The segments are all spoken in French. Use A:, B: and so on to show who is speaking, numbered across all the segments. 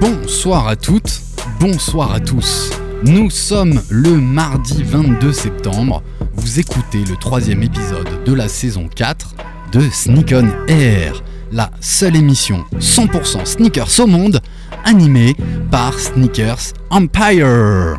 A: Bonsoir à toutes, bonsoir à tous. Nous sommes le mardi 22 septembre. Vous écoutez le troisième épisode de la saison 4 de Sneak On Air, la seule émission 100% sneakers au monde animée par Sneakers Empire.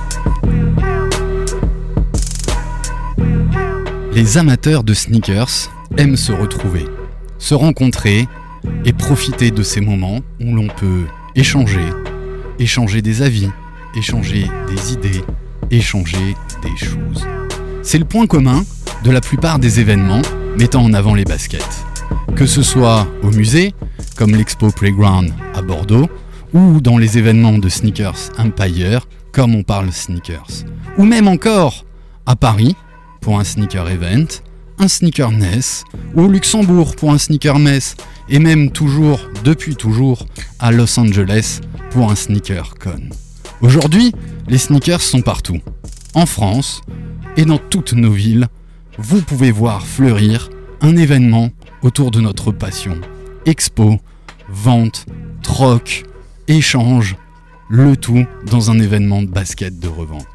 A: Les amateurs de sneakers aiment se retrouver, se rencontrer et profiter de ces moments où l'on peut échanger, échanger des avis, échanger des idées, échanger des choses. C'est le point commun de la plupart des événements mettant en avant les baskets. Que ce soit au musée, comme l'Expo Playground à Bordeaux, ou dans les événements de Sneakers Empire, comme on parle sneakers, ou même encore à Paris pour un sneaker event, un sneaker Ness, ou au Luxembourg pour un sneaker mess, et même toujours, depuis toujours, à Los Angeles pour un sneaker con. Aujourd'hui, les sneakers sont partout. En France et dans toutes nos villes, vous pouvez voir fleurir un événement autour de notre passion. Expo, vente, troc, échange, le tout dans un événement de basket de revente.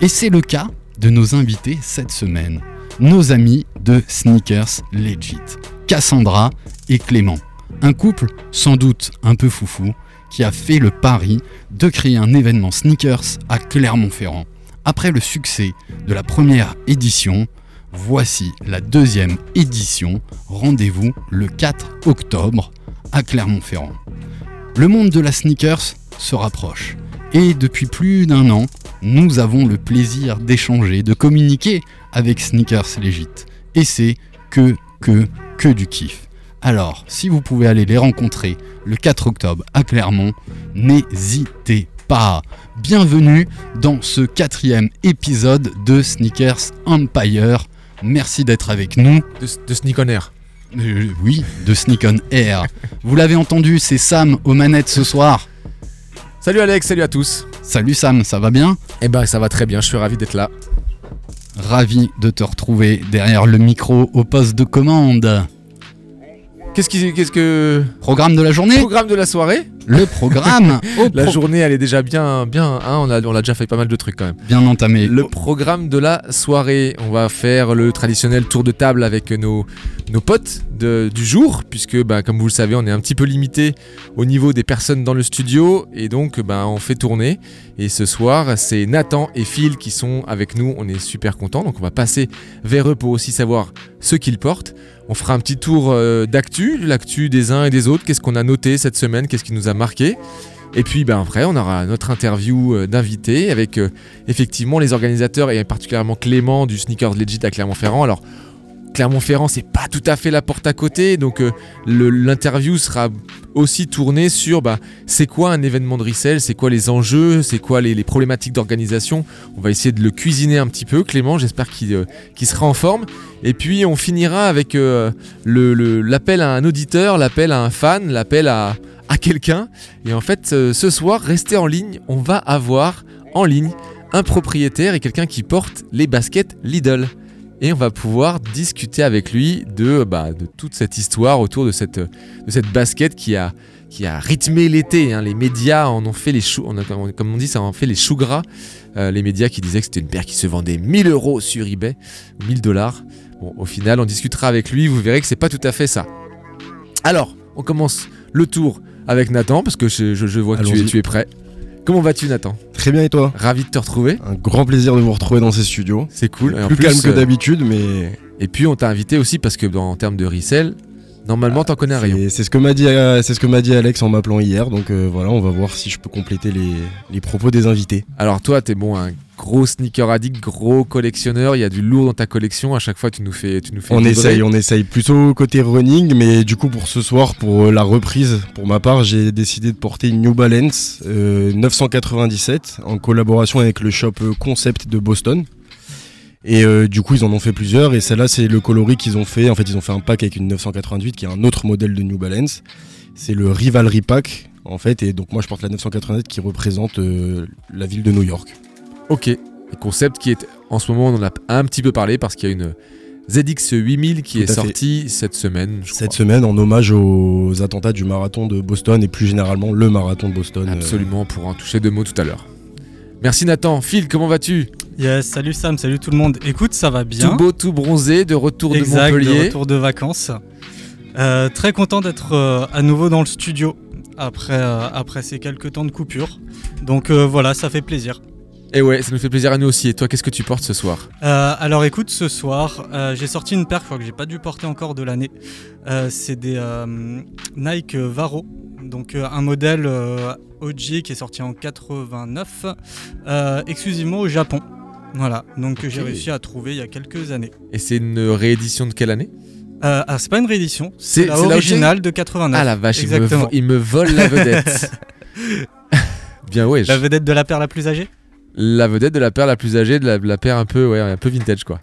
A: Et c'est le cas de nos invités cette semaine, nos amis de Sneakers Legit, Cassandra et Clément. Un couple sans doute un peu foufou qui a fait le pari de créer un événement sneakers à Clermont-Ferrand. Après le succès de la première édition, voici la deuxième édition. Rendez-vous le 4 octobre à Clermont-Ferrand. Le monde de la sneakers se rapproche. Et depuis plus d'un an, nous avons le plaisir d'échanger, de communiquer avec Sneakers Legit. Et c'est que, que, que du kiff. Alors, si vous pouvez aller les rencontrer le 4 octobre à Clermont, n'hésitez pas. Bienvenue dans ce quatrième épisode de Sneakers Empire. Merci d'être avec nous.
B: De, de Sneak on Air.
A: Euh, oui, de Sneak on Air. Vous l'avez entendu, c'est Sam aux manettes ce soir.
B: Salut Alex, salut à tous.
A: Salut Sam, ça va bien
B: Eh ben ça va très bien, je suis ravi d'être là.
A: Ravi de te retrouver derrière le micro au poste de commande.
B: Qu'est-ce qui, qu'est-ce que
A: Programme de la journée
B: programme de la soirée
A: Le programme au
B: La
A: pro-
B: journée, elle est déjà bien, bien. hein, on a, on a déjà fait pas mal de trucs quand même.
A: Bien entamé.
B: Le programme de la soirée, on va faire le traditionnel tour de table avec nos, nos potes de- du jour, puisque bah, comme vous le savez, on est un petit peu limité au niveau des personnes dans le studio, et donc bah, on fait tourner. Et ce soir, c'est Nathan et Phil qui sont avec nous, on est super contents, donc on va passer vers eux pour aussi savoir ce qu'ils portent. On fera un petit tour euh, d'actu, l'actu des uns et des autres, qu'est-ce qu'on a noté cette semaine, qu'est-ce qui nous a marqué? Et puis ben, après, on aura notre interview euh, d'invités avec euh, effectivement les organisateurs et particulièrement Clément du Sneakers Legit à Clermont-Ferrand. Clermont-Ferrand, c'est pas tout à fait la porte à côté, donc euh, l'interview sera aussi tournée sur bah, c'est quoi un événement de resell, c'est quoi les enjeux, c'est quoi les, problématiques d'organisation. On va essayer de le cuisiner un petit peu, Clément, j'espère qu'il euh, sera en forme. Et puis on finira avec euh, l'appel à un auditeur, l'appel à un fan, l'appel à, à quelqu'un. Et en fait, ce soir, restez en ligne, on va avoir en ligne un propriétaire et quelqu'un qui porte les baskets Lidl. Et on va pouvoir discuter avec lui de, bah, de toute cette histoire autour de cette, de cette basket qui a, qui a rythmé l'été. hein. Les médias en ont fait les choux, on a- comme on dit, ça en fait les choux gras. Euh, les médias qui disaient que c'était une paire qui se vendait 1000 euros sur eBay, ou 1000 dollars. Bon, au final, on discutera avec lui, vous verrez que c'est pas tout à fait ça. Alors, on commence le tour avec Nathan parce que je, je- je vois que tu es,
C: Allons-y.
B: tu es prêt. Comment vas-tu Nathan?
C: Très bien et toi?
B: Ravi de te retrouver.
C: Un grand plaisir de vous retrouver dans ces studios.
B: C'est cool.
C: Plus,
B: plus,
C: calme que
B: euh,
C: d'habitude, mais
B: Et puis on t'a invité aussi parce que dans, en termes de resell, normalement t'en connais un rayon.
C: c'est ce que m'a dit, euh, c'est ce que m'a dit Alex en m'appelant hier. Donc euh, voilà, on va voir si je peux compléter les, les propos des invités.
B: Alors toi, t'es bon, un gros sneaker addict, gros collectionneur. Il y a du lourd dans ta collection. À chaque fois, tu nous fais, tu nous fais
C: On essaye, on essaye plutôt côté running, mais du coup pour ce soir, pour euh, la reprise, pour ma part, j'ai décidé de porter une New Balance euh, 997 en collaboration avec le shop Concept de Boston. Et euh, du coup, ils en ont fait plusieurs. Et celle-là, c'est le coloris qu'ils ont fait. En fait, ils ont fait un pack avec une 988 qui est un autre modèle de New Balance. C'est le Rivalry Pack, en fait. Et donc, moi, je porte la 987 qui représente euh, la ville de New York.
B: Ok. Et concept qui est en ce moment, on en a un petit peu parlé parce qu'il y a une ZX 8000 qui
C: Tout
B: est
C: à fait.
B: sortie cette semaine. je
C: Cette
B: crois.
C: semaine, en hommage aux attentats du marathon de Boston et plus généralement le marathon de Boston. euh,
B: Absolument, pour en toucher deux mots tout à l'heure. Merci Nathan. Phil, comment vas-tu?
D: Yes, salut Sam, salut tout le monde. Écoute, ça va bien.
B: Tout beau, tout bronzé, de retour
D: exact,
B: de Montpellier.
D: de retour de vacances. Euh, très content d'être euh, à nouveau dans le studio après, euh, après ces quelques temps de coupure. Donc voilà, ça fait plaisir.
B: Et ouais, ça nous fait plaisir à nous aussi. Et toi, qu'est-ce que tu portes ce soir?
D: Alors écoute, ce soir, j'ai sorti une paire, je crois que j'ai pas dû porter encore de l'année. C'est des Nike Varo, donc un modèle OG qui est sorti en 89, euh, exclusivement au Japon. Voilà, donc que j'ai réussi à trouver il y a quelques années.
B: Et c'est une réédition de quelle année
D: Euh, ah, c'est pas une réédition,
B: C'est-
D: originale de 89.
B: Ah la vache, il me, il vole la vedette. Bien ouais.
D: La vedette de la paire la plus âgée
B: La vedette de la paire la plus âgée, de la, de la paire un peu, ouais, un peu vintage quoi.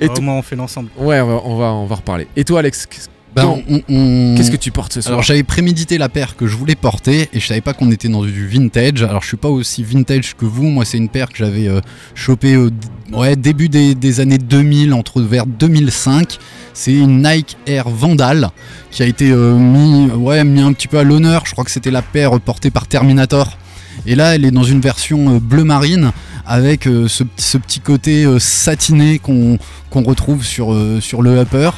B: Et
D: Ah,
B: to-
D: Au moins on fait l'ensemble.
B: Ouais, on va, on va, on va reparler. Et toi, Alex,
A: Ben,
B: Non.
A: on- on-
B: qu'est-ce que tu portes ce soir
A: Alors j'avais prémédité la paire que je voulais porter et je savais pas qu'on était dans du vintage. Alors je suis pas aussi vintage que vous. Moi c'est une paire que j'avais euh, chopée au ouais, début des, des années 2000, entre vers 2005. C'est une Nike Air Vandal qui a été euh, mis, ouais, mis un petit peu à l'honneur. Je crois que c'était la paire portée par Terminator. Et là elle est dans une version euh, bleu marine avec euh, ce, petit- ce petit côté euh, satiné qu'on retrouve sur, euh, sur le upper.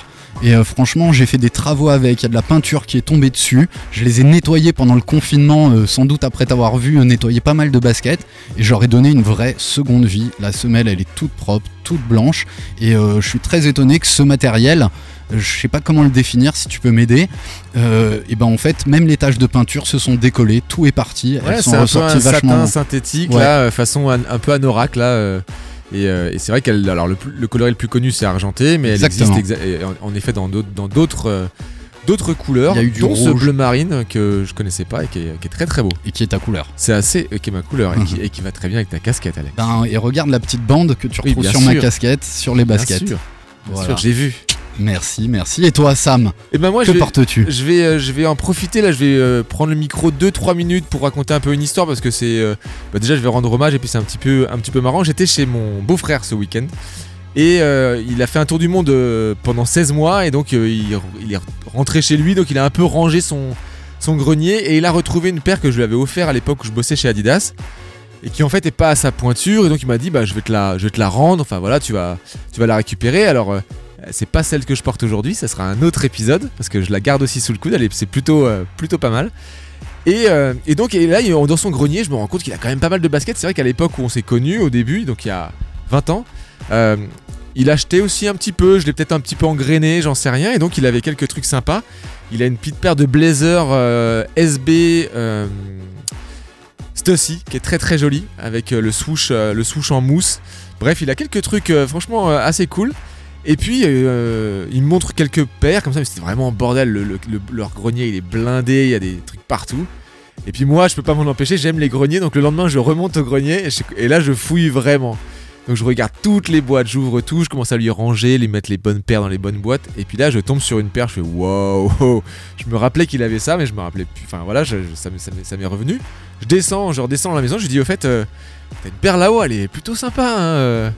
A: Et euh, franchement, j'ai fait des travaux avec. Il y a de la peinture qui est tombée dessus. Je les ai nettoyés pendant le confinement, euh, sans doute après t'avoir vu euh, nettoyer pas mal de baskets. Et j'aurais donné une vraie seconde vie. La semelle, elle est toute propre, toute blanche. Et euh, je suis très étonné que ce matériel, je sais pas comment le définir, si tu peux m'aider. euh, et ben en fait, même les taches de peinture se sont décollées. Tout est parti.
B: Ouais,
A: Elles sont
B: un peu un
A: ressorties vachement.
B: satin synthétique
A: Ouais.
B: là, façon un peu anorak là. euh, et, euh, et c'est vrai qu'elle, alors le, plus- le coloris le plus connu c'est argenté, mais
A: Exactement.
B: elle existe exa- en, en effet dans d'autres, euh, d'autres couleurs,
A: Il y a eu du
B: dont ce
A: rouge.
B: bleu marine que je connaissais pas et qui est, qui est très très beau.
A: Et qui est ta couleur.
B: C'est assez, euh, qui est ma couleur et, qui,
A: Mhm.
B: et qui va très bien avec ta casquette, Alex.
A: Ben, et regarde la petite bande que tu retrouves sur ma casquette, sur les
B: Bien
A: baskets.
B: sûr, bien
A: Voilà.
B: sûr, j'ai vu.
A: Merci, merci. Et toi, Sam,
B: Et ben moi
A: que
B: je vais,
A: portes-tu?
B: je vais, euh, je vais en profiter là, je vais euh, prendre le micro 2-3 minutes pour raconter un peu une histoire parce que c'est euh, bah, déjà je vais rendre hommage et puis c'est un petit peu un petit peu marrant. J'étais chez mon beau-frère ce week-end et euh, il a fait un tour du monde euh, pendant 16 mois et donc euh, il, il est rentré chez lui donc il a un peu rangé son son grenier et il a retrouvé une paire que je lui avais offert à l'époque où je bossais chez Adidas et qui en fait est pas à sa pointure et donc il m'a dit bah je vais te la je vais te la rendre enfin voilà tu vas tu vas la récupérer alors euh, c'est pas celle que je porte aujourd'hui, ça sera un autre épisode parce que je la garde aussi sous le coude, c'est plutôt, euh, plutôt pas mal. Et, euh, et donc et là, dans son grenier, je me rends compte qu'il a quand même pas mal de baskets. C'est vrai qu'à l'époque où on s'est connus, au début, donc il y a 20 ans, euh, il achetait aussi un petit peu, je l'ai peut-être un petit peu engrainé, j'en sais rien, et donc il avait quelques trucs sympas. Il a une petite paire de blazer euh, SB Stussy qui est très très jolie avec le swoosh, le swoosh en mousse. Bref, il a quelques trucs franchement assez cool. Et puis euh, il me montre quelques paires comme ça, mais c'était vraiment bordel. Le, le- le- leur grenier il est blindé, il y a des trucs partout. Et puis moi, je peux pas m'en empêcher, j'aime les greniers, donc le lendemain je remonte au grenier et, là je fouille vraiment. Donc je regarde toutes les boîtes, j'ouvre tout, je commence à lui ranger, les mettre les bonnes paires dans les bonnes boîtes. Et puis là, je tombe sur une paire, je fais wow. Je me rappelais qu'il avait ça, mais je me rappelais plus. Enfin voilà, ça m'est- revenu. Je descends, je redescends dans la maison, je lui dis au fait, euh, t'as une paire là-haut, elle est plutôt sympa. hein, euh.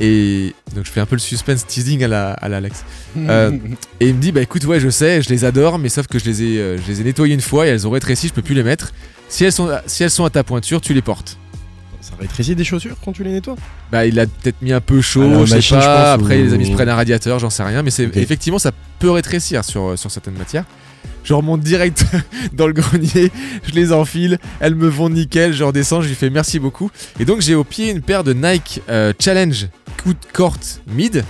B: Et donc je fais un peu le suspense teasing à la, à la Alex. Euh, et il me dit bah écoute ouais je sais, je les adore, mais sauf que je les ai, euh, je les ai nettoyées une fois et elles ont rétréci, je peux plus les mettre. Si elles sont, si elles sont à ta pointure, tu les portes.
C: Ça rétrécit des chaussures quand tu les nettoies?
B: Bah il a peut-être mis un peu chaud,
C: À la
B: je sais
C: machine,
B: pas.
C: je pense,
B: Après
C: ou-
B: les amis se prennent un radiateur, j'en sais rien, mais c'est effectivement ça peut rétrécir sur, sur certaines matières. Je remonte direct dans le grenier, je les enfile, elles me vont nickel, je redescends, je lui fais merci beaucoup. Et donc j'ai au pied une paire de Nike euh, Challenge Courte Mid,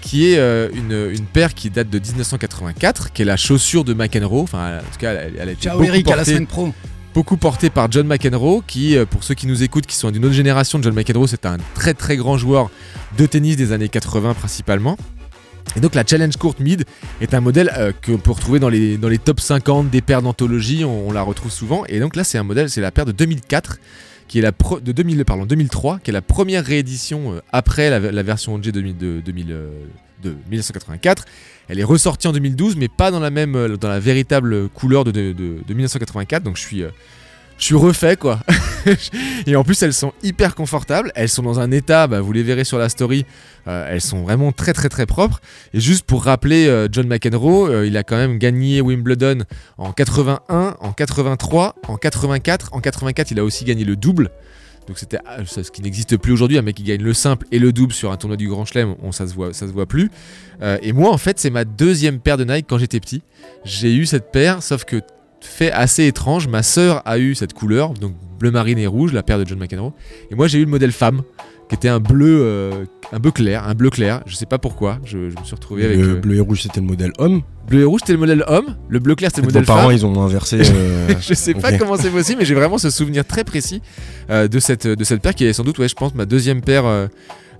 B: qui est euh, une, une paire qui date de 1984, qui est la chaussure de McEnroe. Enfin, en tout cas, elle, elle a été
A: Ciao
B: beaucoup
A: Eric, à la
B: portée-
A: semaine pro.
B: beaucoup porté par John McEnroe, qui, euh, pour ceux qui nous écoutent, qui sont d'une autre génération, John McEnroe, c'est un très très grand joueur de tennis des années 80 principalement. Et donc la Challenge Court Mid est un modèle euh, qu'on peut retrouver dans les, dans les top 50 des paires d'anthologie, on, on la retrouve souvent. Et donc là c'est un modèle, c'est la paire de 2004, qui est la de 2000, pardon, 2003, qui est la première réédition euh, après la, version OG 2000 de, 2000, euh, de 1984. Elle est ressortie en 2012, mais pas dans la même, euh, dans la véritable couleur de, de, de- de 1984. Donc je suis, je suis refait quoi. Et en plus elles sont hyper confortables. Elles sont dans un état, bah, vous les verrez sur la story. euh, elles sont vraiment très très très propres. Et juste pour rappeler euh, John McEnroe, euh, il a quand même gagné Wimbledon en 81, en 83, en 84. En 84, il a aussi gagné le double. Donc c'était ah, ce qui n'existe plus aujourd'hui, un mec qui gagne le simple et le double sur un tournoi du Grand Chelem, on ça se voit, ça se voit plus. Et moi en fait c'est ma deuxième paire de Nike quand j'étais petit. J'ai eu cette paire, sauf que fait assez étrange, ma sœur a eu cette couleur, donc bleu marine et rouge, la paire de John McEnroe, et moi j'ai eu le modèle femme, qui était un bleu, euh, un bleu clair, un bleu clair. Je sais pas pourquoi, je, je me suis retrouvé avec
C: Le
B: euh,
C: bleu et rouge, c'était le modèle homme.
B: bleu et rouge, c'était le modèle homme, le bleu clair c'était le
C: Vos
B: modèle
C: parents,
B: femme.
C: ils ont inversé. euh,
B: je sais pas comment c'est possible, mais j'ai vraiment ce souvenir très précis euh, de, cette, de cette paire qui est sans doute, ouais, je pense, ma deuxième paire,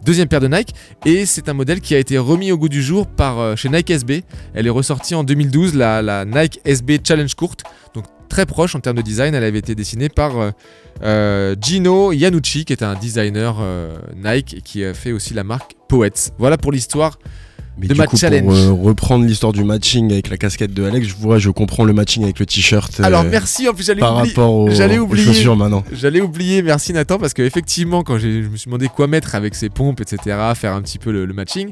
B: deuxième paire de Nike. Et c'est un modèle qui a été remis au goût du jour par, euh, chez Nike SB. Elle est ressortie en 2012, la, Nike SB Challenge Courte. Donc très proche en termes de design. Elle avait été dessinée par euh, euh, Gino Yanucci, qui est un designer Nike et qui fait aussi la marque Poets. Voilà pour l'histoire.
C: Mais
B: de
C: du
B: ma
C: coup,
B: challenge.
C: pour euh, reprendre l'histoire du matching avec la casquette de Alex, je vois, je comprends le matching avec le t-shirt. euh,
B: Alors merci, en plus j'allais
C: par
B: oublier.
C: rapport
B: j'allais
C: aux
B: oublier.
C: chaussures maintenant.
B: J'allais oublier, merci Nathan, parce que effectivement, quand j'ai- je me suis demandé quoi mettre avec ces pompes, etc., faire un petit peu le, le matching,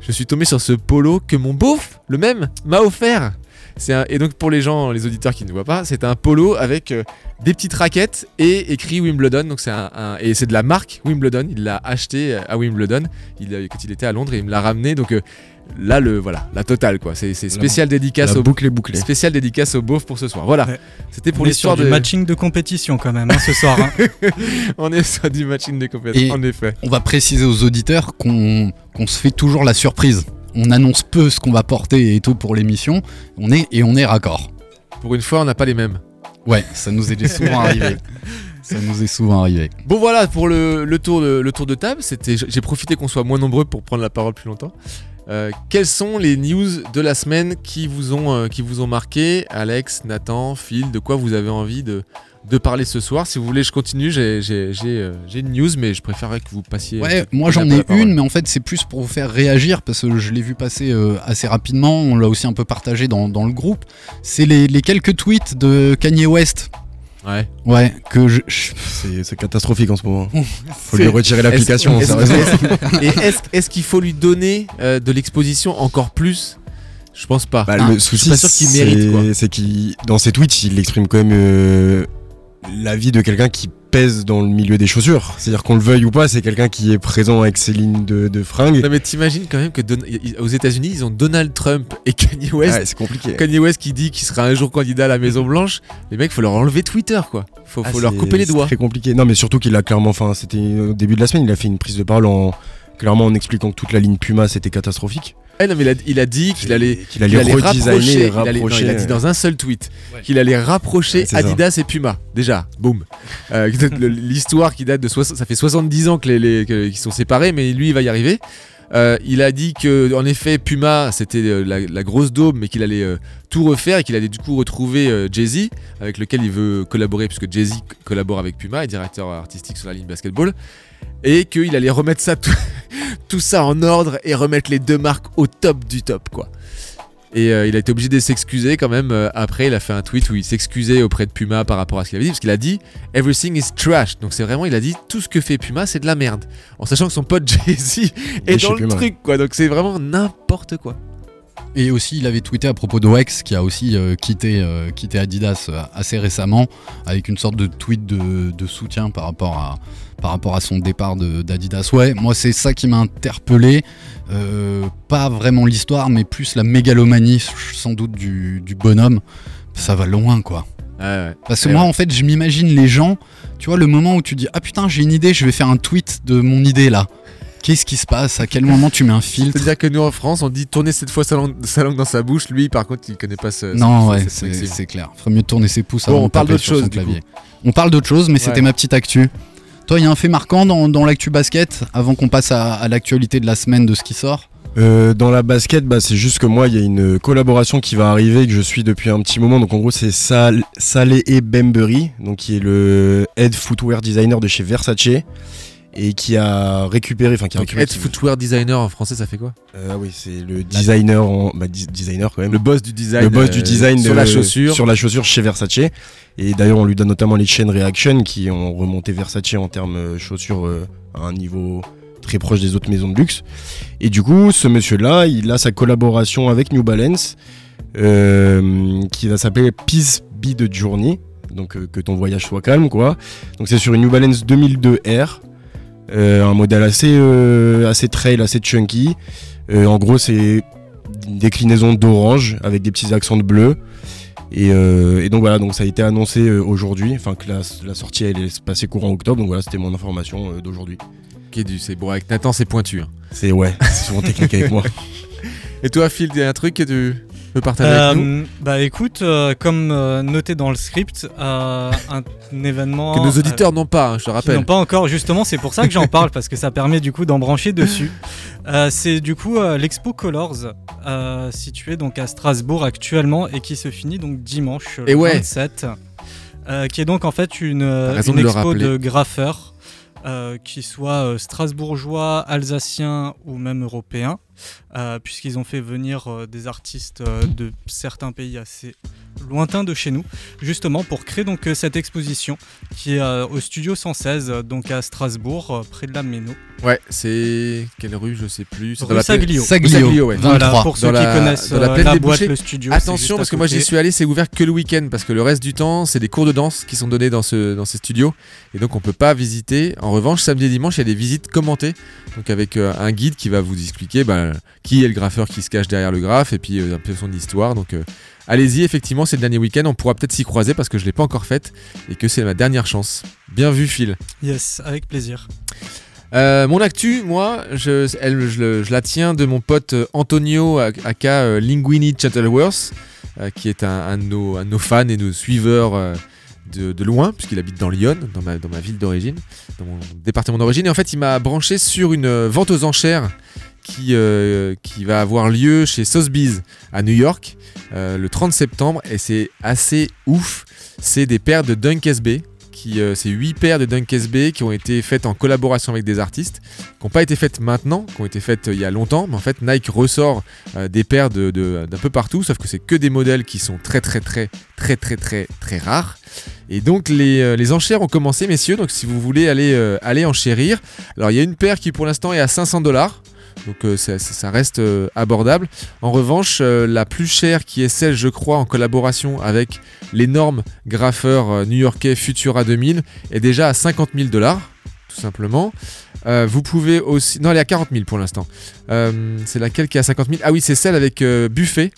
B: je suis tombé sur ce polo que mon beauf, le même, m'a offert. C'est un- et donc pour les gens, les auditeurs qui ne voient pas, c'est un polo avec euh, des petites raquettes et écrit Wimbledon. Donc c'est un, un- et c'est de la marque Wimbledon. Il l'a acheté euh, à Wimbledon il, a- quand il était à Londres et il me l'a ramené. Donc euh, là le voilà, la totale quoi. C'est c'est spécial dédicace
C: La
B: au
C: boucle est bouclée.
B: spécial dédicace au beauf pour ce soir. Voilà,
D: Ouais.
B: c'était pour
D: On est sur
B: l'histoire
D: du
B: de
D: matching de compétition quand même hein, ce soir. hein.
B: On est sur du matching de compétition,
A: Et-
B: en effet.
A: On va préciser aux auditeurs qu'on qu'on se fait toujours la surprise. On annonce peu ce qu'on va porter et tout pour l'émission. On est et on est raccord.
B: Pour une fois, on n'a pas les mêmes.
A: Ouais, ça nous est souvent arrivé. Ça nous est souvent arrivé.
B: Bon voilà pour le, le tour, de, le tour de table. C'était, j'ai profité qu'on soit moins nombreux pour prendre la parole plus longtemps. Euh, quelles sont les news de la semaine qui vous ont, euh, qui vous ont marqué Alex, Nathan, Phil, de quoi vous avez envie de, de parler ce soir? Si vous voulez, je continue. J'ai, j'ai, j'ai, euh, j'ai une news, mais je préférerais que vous passiez.
A: Ouais, moi j'en ai une, mais en fait c'est plus pour vous faire réagir parce que je l'ai vu passer assez rapidement. On l'a aussi un peu partagé dans, dans le groupe. C'est les, les quelques tweets de Kanye West.
B: Ouais.
A: Ouais, que je. je-
C: C'est c'est catastrophique en ce moment. Faut
B: C'est-
C: lui retirer l'application,
B: Est-ce-
C: sérieusement.
B: est-ce- Et est-ce, est-ce qu'il faut lui donner euh, de l'exposition encore plus? Je pense pas.
C: Bah,
A: Ah,
C: le
B: je suis
C: souci,
B: pas sûr qu'il mérite, quoi.
C: c'est- c'est qu'il, dans ses tweets, il exprime quand même euh, l'avis de quelqu'un qui pèse dans le milieu des chaussures. C'est-à-dire qu'on le veuille ou pas, c'est quelqu'un qui est présent avec ses lignes de, de fringues.
B: Non mais t'imagines quand même que Don- aux États-Unis ils ont Donald Trump et Kanye West.
C: Ouais, c'est compliqué.
B: Kanye West qui dit qu'il sera un jour candidat à la Maison Blanche. Les mecs faut leur enlever Twitter quoi. Faut,
C: Ah,
B: faut leur
C: c'est-
B: couper les
C: c'est
B: doigts.
C: très compliqué. Non, mais surtout qu'il a clairement, enfin, c'était au début de la semaine, il a fait une prise de parole en clairement en expliquant que toute la ligne Puma c'était catastrophique.
B: Ah non mais il a, il a dit qu'il allait,
C: qu'il allait
B: qu'il allait
C: redesigner,
B: rapprocher.
C: et
B: il, allait- non,
C: rapprocher.
B: il a dit dans un seul tweet
A: Ouais.
B: qu'il allait rapprocher
C: Ouais, c'est ça.
B: Adidas et Puma. Déjà, boum. Euh, L'histoire qui date de ça fait 70 ans que les, qu'ils sont séparés, mais lui il va y arriver. Euh, il a dit que en effet Puma c'était euh, la, grosse daube mais qu'il allait euh, tout refaire et qu'il allait du coup retrouver Jay-Z avec lequel il veut collaborer puisque Jay-Z collabore avec Puma et directeur artistique sur la ligne basketball et qu'il allait remettre tout ça en ordre et remettre les deux marques au top du top quoi. Et euh, il a été obligé de s'excuser quand même. euh, après, il a fait un tweet où il s'excusait auprès de Puma par rapport à ce qu'il avait dit, parce qu'il a dit Everything is trash. Donc c'est vraiment, il a dit tout ce que fait Puma, c'est de la merde. En sachant que son pote Jay-Z est dans le
C: Puma.
B: truc, quoi. Donc c'est vraiment n'importe quoi.
A: Et aussi, il avait tweeté à propos d'Oex, qui a aussi euh, quitté, euh, quitté Adidas euh, assez récemment, avec une sorte de tweet de, de soutien par rapport à, par rapport à son départ de- d'Adidas. Ouais, moi, c'est ça qui m'a interpellé. Euh, pas vraiment l'histoire, mais plus la mégalomanie, sans doute, du, du bonhomme. Ça va loin, quoi.
B: Ouais, ouais.
A: Parce que
B: Et
A: moi,
B: ouais.
A: en fait, je m'imagine les gens, tu vois, le moment où tu dis Ah putain, j'ai une idée, je vais faire un tweet de mon idée là. Qu'est-ce qui se passe? À quel moment tu mets un filtre?
B: C'est-à-dire que nous en France, on dit tourner cette fois sa langue, sa langue dans sa bouche. Lui, par contre, il connaît pas ce.
A: Non,
B: ce-
A: ouais, c'est clair. Ferait mieux de tourner ses pouces
B: Bon,
A: avant
B: on
A: de
B: parle
A: taper
B: d'autre chose,
A: clavier. On parle d'autre chose, mais c'était ma petite actu. Toi, il y a un fait marquant dans, dans l'actu basket, avant qu'on passe à, à l'actualité de la semaine de ce qui sort?
C: Euh, dans la basket, bah, c'est juste que moi, il y a une collaboration qui va arriver que je suis depuis un petit moment. Donc en gros, c'est Sal Saleh et Bembury, donc qui est le head footwear designer de chez Versace et qui a récupéré, enfin qui a récupéré.
B: être footwear designer en français, ça fait quoi
C: Euh, ah oui, c'est le designer, en, bah, designer quand même.
B: Le boss du design.
C: le boss
B: euh,
C: du design
B: sur
C: de-
B: la chaussure.
C: sur la chaussure chez Versace et d'ailleurs on lui donne notamment les chaînes Reaction qui ont remonté Versace en termes euh, chaussures euh, à un niveau très proche des autres maisons de luxe et du coup ce monsieur là il a sa collaboration avec New Balance euh, qui va s'appeler Peace Be the Journey donc euh, que ton voyage soit calme quoi donc c'est sur une New Balance 2002 R euh, un modèle assez euh, assez trail assez chunky Euh, en gros c'est une déclinaison d'orange avec des petits accents de bleu. Et, euh, et donc voilà, donc ça a été annoncé euh, aujourd'hui, enfin que la, la sortie elle est passée courant octobre, donc voilà, c'était mon information euh, d'aujourd'hui.
B: Qui est du, c'est bon avec Nathan, c'est pointu. hein.
C: C'est ouais, c'est souvent technique avec moi.
B: Et toi, Phil, il y a un truc que tu veux partager avec nous
D: Euh, bah écoute, euh, comme euh, noté dans le script, un, événement
B: Que nos auditeurs n'ont pas, hein, je te rappelle.
D: n'ont pas encore. Justement, c'est pour ça que j'en parle parce que ça permet du coup d'en brancher dessus. C'est du coup l'expo Colors euh, situé donc à Strasbourg actuellement et qui se finit donc dimanche
B: Et
D: le
B: ouais.
D: 27, euh, qui est donc en fait une,
B: de
D: expo de graffeurs. euh, qui soient euh, strasbourgeois, alsaciens ou même européens, euh, puisqu'ils ont fait venir euh, des artistes euh, de certains pays assez lointains de chez nous, justement pour créer donc euh, cette exposition qui est euh, au studio 116, euh, donc à Strasbourg, euh, près de la Méno.
B: Ouais, c'est. Quelle rue Je sais plus. C'est
D: Rue
B: dans la plaine-
D: Saglio.
A: Saglio,
B: Saglio, ouais.
A: 23.
D: Voilà, pour ceux
B: Dans la-
D: qui connaissent
B: dans la
D: euh,
B: plaine
D: la
B: des
D: boîte,
B: Bouchers.
D: le studio.
B: Attention, parce que moi j'y suis allé, c'est ouvert que le week-end, parce que le reste du temps, c'est des cours de danse qui sont donnés dans, ce, dans ces studios, et donc on peut pas visiter. En revanche, samedi et dimanche, il y a des visites commentées, donc avec euh, un guide qui va vous expliquer bah, qui est le graffeur qui se cache derrière le graphe, et puis euh, un peu son histoire. Donc euh, allez-y, effectivement, c'est le dernier week-end, on pourra peut-être s'y croiser parce que je l'ai pas encore faite, et que c'est ma dernière chance. Bien vu, Phil.
D: Yes, avec plaisir.
B: Euh, mon actu, moi, je, elle- je le- je la tiens de mon pote euh, Antonio, aka euh, Linguini Shuttleworth, euh, qui est un, un de nos, un de nos fans et nos suiveurs euh, de, de loin, puisqu'il habite dans Lyon, dans ma, dans ma ville d'origine, dans mon département d'origine. Et en fait, il m'a branché sur une euh, vente aux enchères qui, euh, qui va avoir lieu chez Sotheby's à New York euh, le 30 septembre. Et c'est assez ouf. C'est des paires de Dunk SB. Euh, c'est 8 paires de Dunk SB qui ont été faites en collaboration avec des artistes, qui n'ont pas été faites maintenant, qui ont été faites il y a longtemps. Mais en fait, Nike ressort des paires d'un peu partout, sauf que c'est que des modèles qui sont très très très très très très très rares. Et donc les, enchères ont commencé, messieurs. Donc si vous voulez aller, aller enchérir, alors il y a une paire qui pour l'instant est à 500 dollars. Donc euh, ça, reste euh, abordable. En revanche, euh, la plus chère qui est celle, je crois, en collaboration avec l'énorme graffeur new-yorkais Futura 2000 est déjà à 50 000 dollars, tout simplement. Vous pouvez aussi... Non, elle est à 40 000 pour l'instant. C'est laquelle qui est à 50 000 Ah oui, c'est celle avec Buffet.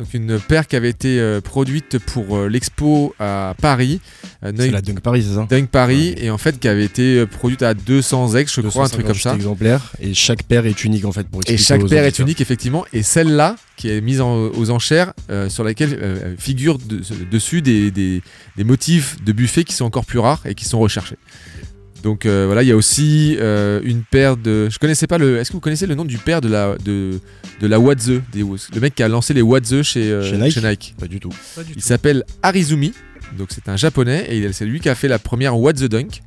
B: Donc une paire qui avait été euh, produite pour euh, l'expo à Paris. Euh,
C: C'est la Dunk Paris, c'est ça?
B: Dunk Paris. Et en fait, qui avait été produite à 200 ex, je crois, un truc comme
C: 258
B: ça.
C: exemplaires et chaque paire est unique en fait pour
B: Et chaque
C: aux
B: paire est unique, effectivement. Et celle-là, qui est mise en- aux enchères, euh, sur laquelle euh, figurent de- dessus des, des- des motifs de buffet qui sont encore plus rares et qui sont recherchés. Donc euh, voilà, il y a aussi euh, une paire de. Je connaissais pas le. Est-ce que vous connaissez le nom du père de la de, de la Wadze des- Le mec qui a lancé les Wadze chez, euh,
C: Chez Nike Pas du tout.
D: Pas du
B: Il s'appelle Arizumi, donc c'est un japonais et c'est lui qui a fait la première What the Dunk.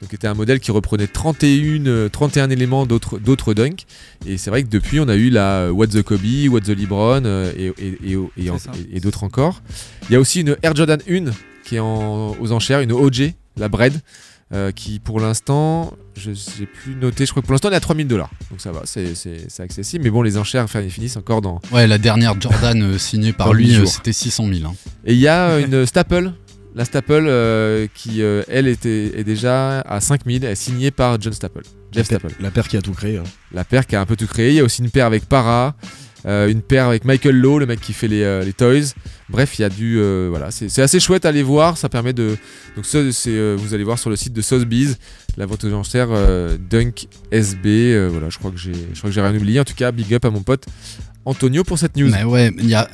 B: Donc c'était un modèle qui reprenait 31, euh, 31 éléments d'autres d'autres dunks. Et c'est vrai que depuis on a eu la What the Kobe, What the LeBron et, et- et- et- en-
D: C'est ça.
B: et- et d'autres encore. Il y a aussi une Air Jordan 1 qui est en- aux enchères, une OG, la Bread. Euh, qui pour l'instant, je n'ai plus noté, je crois que pour l'instant on est à 3000 dollars. Donc ça va, c'est- accessible. Mais bon, les enchères finissent encore dans.
A: Ouais, la dernière Jordan euh, signée par lui, euh, c'était 600 000. hein.
B: Et il y a une Staple. La Staple euh, qui, elle, était, est déjà à 5000, elle est signée par John Staple. Jeff Staple.
C: La paire qui a tout créé. hein.
B: La paire qui a un peu tout créé. Il y a aussi une paire avec Para, euh, une paire avec Michael Lowe, le mec qui fait les, euh, toys. Bref, il y a du. euh, voilà, c'est assez chouette à aller voir. Ça permet de. Donc, c'est, vous allez voir sur le site de Sotheby's, la vente aux enchères Dunk SB. voilà, je crois que j'ai je crois que j'ai rien oublié. En tout cas, big up à mon pote Antonio pour cette news.
A: Mais ouais,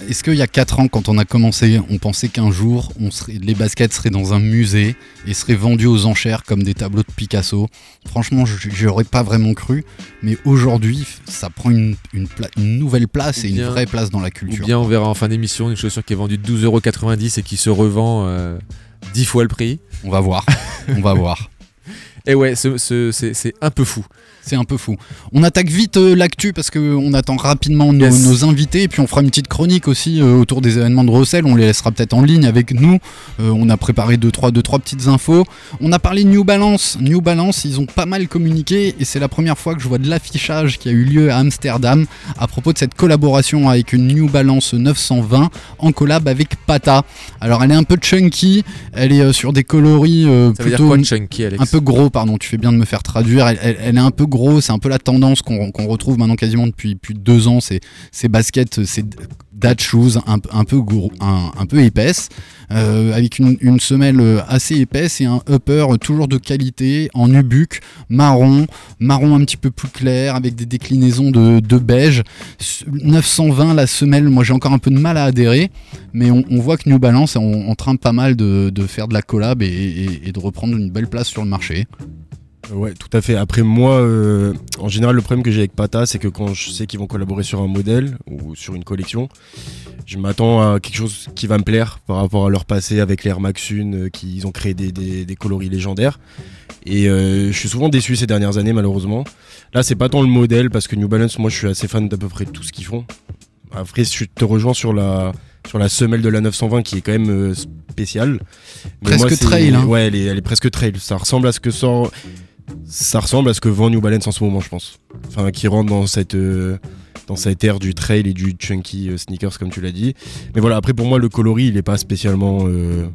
A: est-ce qu'il y a 4 ans, quand on a commencé, on pensait qu'un jour, on serait, les baskets seraient dans un musée et seraient vendues aux enchères comme des tableaux de Picasso? Franchement, je j'y aurais pas vraiment cru. Mais aujourd'hui, ça prend une, une pla- une nouvelle place
B: Ou
A: et une vraie place dans la
B: Ou
A: culture.
B: bien on verra en fin d'émission une chaussure qui est vendue 12,90€ et qui se revend euh, 10 fois le prix.
A: On va voir. on va voir.
B: Et ouais, ce- ce- c'est c'est un peu fou.
A: C'est un peu fou. On attaque vite euh, l'actu parce qu'on attend rapidement nos,
B: Yes.
A: nos invités et puis on fera une petite chronique aussi euh, autour des événements de Rossel. On les laissera peut-être en ligne avec nous. Euh, on a préparé deux trois, deux, trois petites infos. On a parlé de New Balance. New Balance, ils ont pas mal communiqué et c'est la première fois que je vois de l'affichage qui a eu lieu à Amsterdam à propos de cette collaboration avec une New Balance 920 en collab avec Pata. Alors elle est un peu chunky, elle est sur des coloris plutôt
B: quoi, chunky, Alex?
A: un peu gros, pardon, tu fais bien de me faire traduire. Elle, elle- elle est un peu c'est un peu la tendance qu'on retrouve maintenant quasiment depuis, depuis deux ans. Ces baskets, ces dad shoes un, peu gros, un, peu épaisses, euh, avec une, semelle assez épaisse et un upper toujours de qualité en nubuck, marron, marron un petit peu plus clair, avec des déclinaisons de, de beige. 920 la semelle, moi j'ai encore un peu de mal à adhérer, mais on, voit que New Balance est en, train pas mal de, de faire de la collab et de reprendre une belle place sur le marché.
C: Ouais, tout à fait. Après, moi, euh, en général, le problème que j'ai avec Pata, c'est que quand je sais qu'ils vont collaborer sur un modèle ou sur une collection, je m'attends à quelque chose qui va me plaire par rapport à leur passé avec l'Air Max Une, euh, qui ils ont créé des, des- des coloris légendaires. Et euh, je suis souvent déçu ces dernières années, malheureusement. Là, c'est pas tant le modèle, parce que New Balance, moi, je suis assez fan d'à peu près tout ce qu'ils font. Après, je te rejoins sur la, sur la semelle de la 920 qui est quand même euh, spéciale. Mais
A: Presque trail, hein.
C: Ouais, elle est, elle est presque trail. Ça ressemble à ce que sort. Ça ressemble à ce que vend New Balance en ce moment, je pense. Enfin, qui rentre dans cette, euh, dans cette ère du trail et du chunky euh, sneakers, comme tu l'as dit. Mais voilà, après, pour moi, le coloris, il est pas spécialement. euh,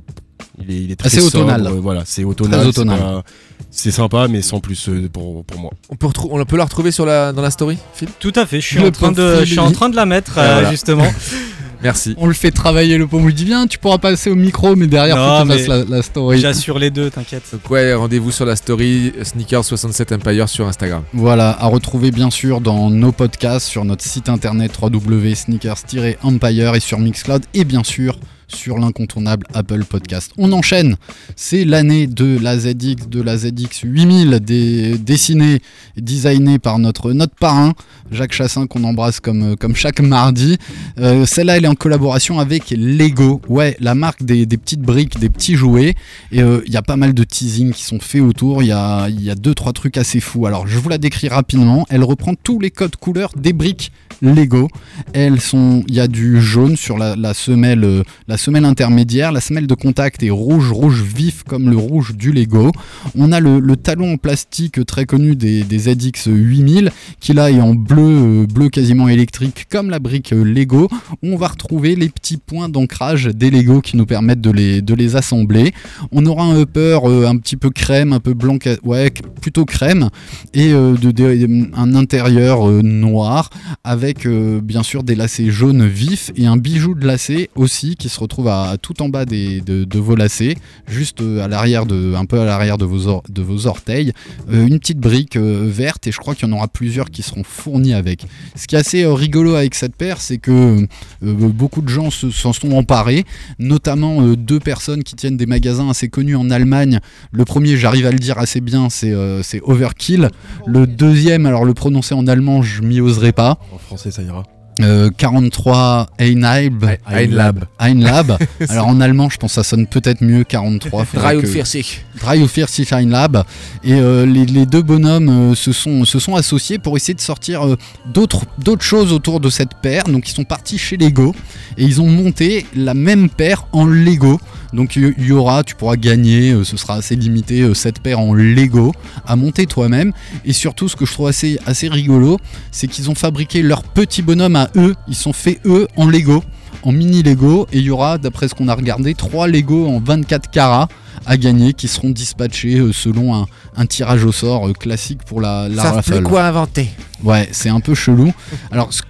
C: il, est, il est très
A: Assez
C: sobre,
A: automnal.
C: euh, voilà, c'est automnal. C'est
A: automnal.
C: pas- C'est sympa, mais sans plus euh, pour, pour moi.
B: on peut, on peut la retrouver sur la, dans la story, Phil?
D: Tout à fait, je suis, en train, de, je suis en train de la mettre
B: voilà.
D: justement.
B: Merci.
A: On le fait travailler le pot, on lui dit viens, tu pourras passer au micro, mais derrière,
D: Non,
A: faut que tu fasses la, la story.
D: J'assure les deux, t'inquiète.
B: Donc ouais, rendez-vous sur la story Sneakers67 Empire sur Instagram.
A: Voilà, à retrouver bien sûr dans nos podcasts, sur notre site internet www.sneakers-empire et sur Mixcloud, et bien sûr sur l'incontournable Apple Podcast. On enchaîne, c'est l'année de la ZX, de la ZX 8000, dé- dessinée designée par notre, notre parrain, Jacques Chassin, qu'on embrasse comme, comme chaque mardi. Euh, Celle-là, elle est en collaboration avec Lego, ouais, la marque des, petites briques, des petits jouets. Et euh, il y a pas mal de teasing qui sont faits autour. Il y a, y a deux, trois trucs assez fous. Alors, je vous la décris rapidement. Elle reprend tous les codes couleurs des briques Lego. Elles sont, il y a du jaune sur la, semelle, euh, la semelle intermédiaire. La semelle de contact est rouge, rouge vif comme le rouge du Lego. On a le, talon en plastique très connu des, des ZX 8000 qui là est en bleu, euh, bleu quasiment électrique comme la brique euh, Lego. On va retrouver les petits points d'ancrage des Lego qui nous permettent de les, de les assembler. On aura un upper un petit peu crème, un peu blanc, ouais, plutôt crème, et de, un intérieur noir avec euh, bien sûr des lacets jaunes vifs et un bijou de lacet aussi qui se retrouve à, tout en bas des, de, vos lacets, juste euh, à l'arrière de, un peu à l'arrière de vos, or- de vos orteils. Euh, une petite brique verte et je crois qu'il y en aura plusieurs qui seront fournis avec. Ce qui est assez rigolo avec cette paire, c'est que beaucoup de gens se- s'en sont emparés, notamment deux personnes qui tiennent des magasins assez connus en Allemagne. Le premier, j'arrive à le dire assez bien, c'est c'est Overkill. Le deuxième, alors le prononcer en allemand, je m'y oserai pas.
C: En français, ça ira.
A: Euh, 43 Einheib.
B: Einlab.
A: Einlab. Alors en allemand, je pense que ça sonne peut-être mieux 43. faudra que-
B: 43.
A: Drei und 40 Einlab. Et euh, les, les deux bonhommes euh, se, sont, se sont associés pour essayer de sortir euh, d'autres d'autres choses autour de cette paire. Donc ils sont partis chez Lego et ils ont monté la même paire en Lego. Donc il y, y aura, tu pourras gagner, euh, ce sera assez limité, euh, cette paire en Lego à monter toi-même. Et surtout, ce que je trouve assez, assez rigolo, c'est qu'ils ont fabriqué leurs petits bonhommes à eux. Ils sont faits eux en Lego, en mini Lego. Et il y aura, d'après ce qu'on a regardé, 3 Lego en 24 carats à gagner qui seront dispatchés euh, selon un, un tirage au sort euh, classique pour la, la rafale.
E: plus quoi inventer.
A: Ouais, c'est un peu chelou. Alors, ce-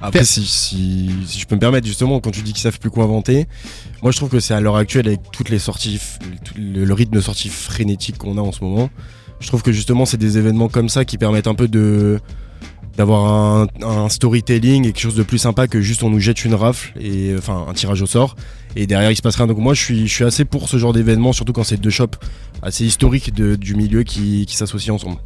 C: Après, si, si, si je peux me permettre, justement, quand tu dis qu'ils savent plus quoi inventer, moi je trouve que c'est à l'heure actuelle, avec toutes les sorties, le, le rythme de sortie frénétique qu'on a en ce moment, je trouve que justement, c'est des événements comme ça qui permettent un peu de d'avoir un, un storytelling et quelque chose de plus sympa que juste on nous jette une rafle et enfin un tirage au sort et derrière il se passe rien. Donc moi je suis, je suis assez pour ce genre d'événement surtout quand c'est deux shops assez historiques de- du milieu qui, qui s'associent ensemble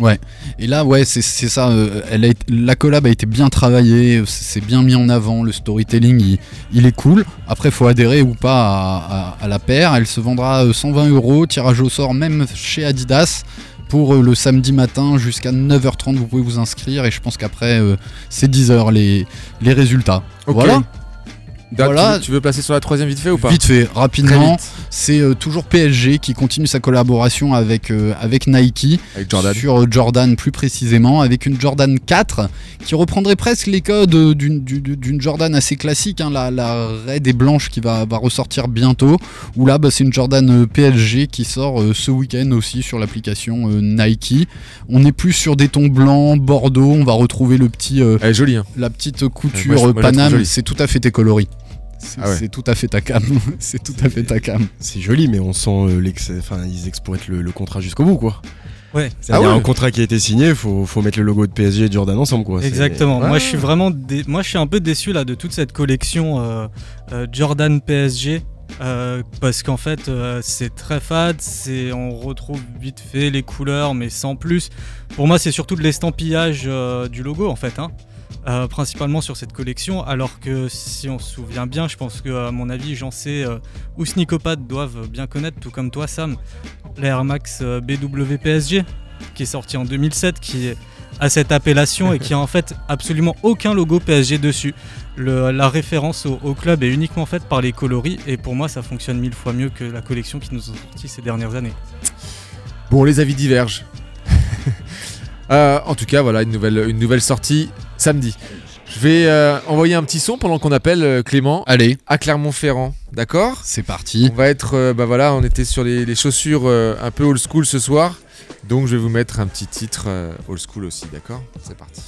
A: Ouais, et là, ouais, c'est ça. euh, elle a la collab a été bien travaillée, c'est bien mis en avant, le storytelling, il, il est cool. Après, faut adhérer ou pas à, à- à la paire. Elle se vendra euh, 120 euros, tirage au sort, même chez Adidas. Pour euh, le samedi matin jusqu'à 9h30, vous pouvez vous inscrire. Et je pense qu'après, euh, c'est 10h les, les résultats. Voilà, Voilà.
E: Tu, veux, tu veux placer sur la troisième vite fait ou pas
A: vite fait, rapidement. C'est euh, toujours PSG qui continue sa collaboration avec, euh, avec Nike.
E: Avec Jordan.
A: Sur euh, Jordan plus précisément, avec une Jordan 4 qui reprendrait presque les codes d'une Jordan assez classique, hein, la, la raide et blanche qui va, va ressortir bientôt. Ou là, bah, c'est une Jordan PSG qui sort euh, ce week-end aussi sur l'application Nike. On est plus sur des tons blancs, bordeaux. On va retrouver le petit,
E: Elle est jolie. Hein.
A: la petite couture
E: moi, je
A: Paname. C'est tout à fait tes coloris. C'est
E: Ah ouais.
A: c'est tout à fait ta cam. c'est tout à fait ta cam.
C: c'est joli mais on sent euh, l'ex- enfin ils exploitent le, le contrat jusqu'au bout quoi
D: Ouais,
C: il y a
E: Ah ouais.
C: un contrat qui a été signé faut, faut mettre le logo de PSG et de Jordan ensemble quoi
D: Exactement.
E: Ouais.
D: Moi, je suis vraiment, dé- moi, je suis un peu déçu là de toute cette collection euh, euh, Jordan PSG. euh, parce qu'en fait euh, c'est très fade, c'est on retrouve vite fait les couleurs mais sans plus. Pour moi c'est surtout de l'estampillage euh, du logo en fait, hein. Euh, principalement sur cette collection. Alors que si on se souvient bien, je pense que à mon avis j'en sais euh, ou doivent bien connaître, tout comme toi Sam, la Air Max euh, BW PSG qui est sorti en 2007, qui a cette appellation et qui a en fait absolument aucun logo PSG dessus. La référence au, club est uniquement faite par les coloris et pour moi ça fonctionne mille fois mieux que la collection qui nous a sorti ces dernières années.
E: Bon, les avis divergent. Euh, en tout cas, voilà, une nouvelle, une nouvelle sortie samedi. Je vais euh, envoyer un petit son pendant qu'on appelle euh, Clément
A: Allez,
E: à Clermont-Ferrand, d'accord?
A: C'est parti.
E: On va être, bah voilà, on était sur les, les chaussures un peu old school ce soir, donc je vais vous mettre un petit titre old school aussi, d'accord? C'est parti.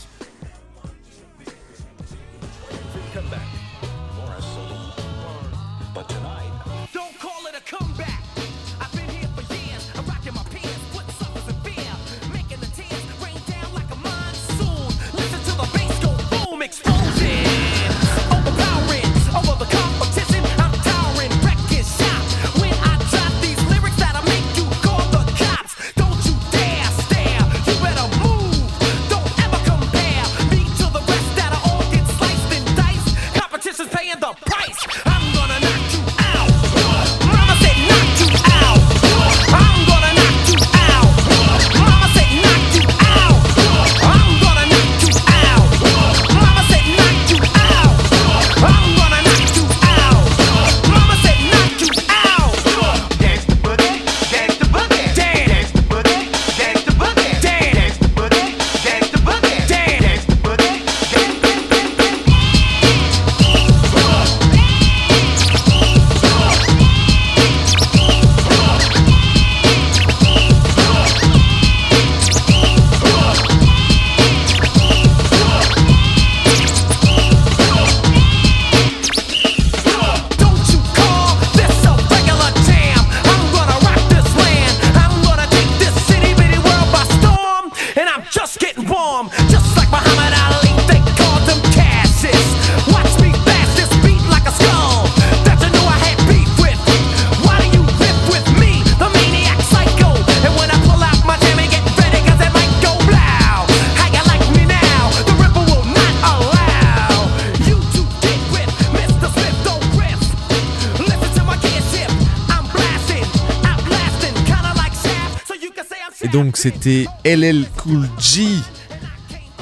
E: C'était LL Cool G,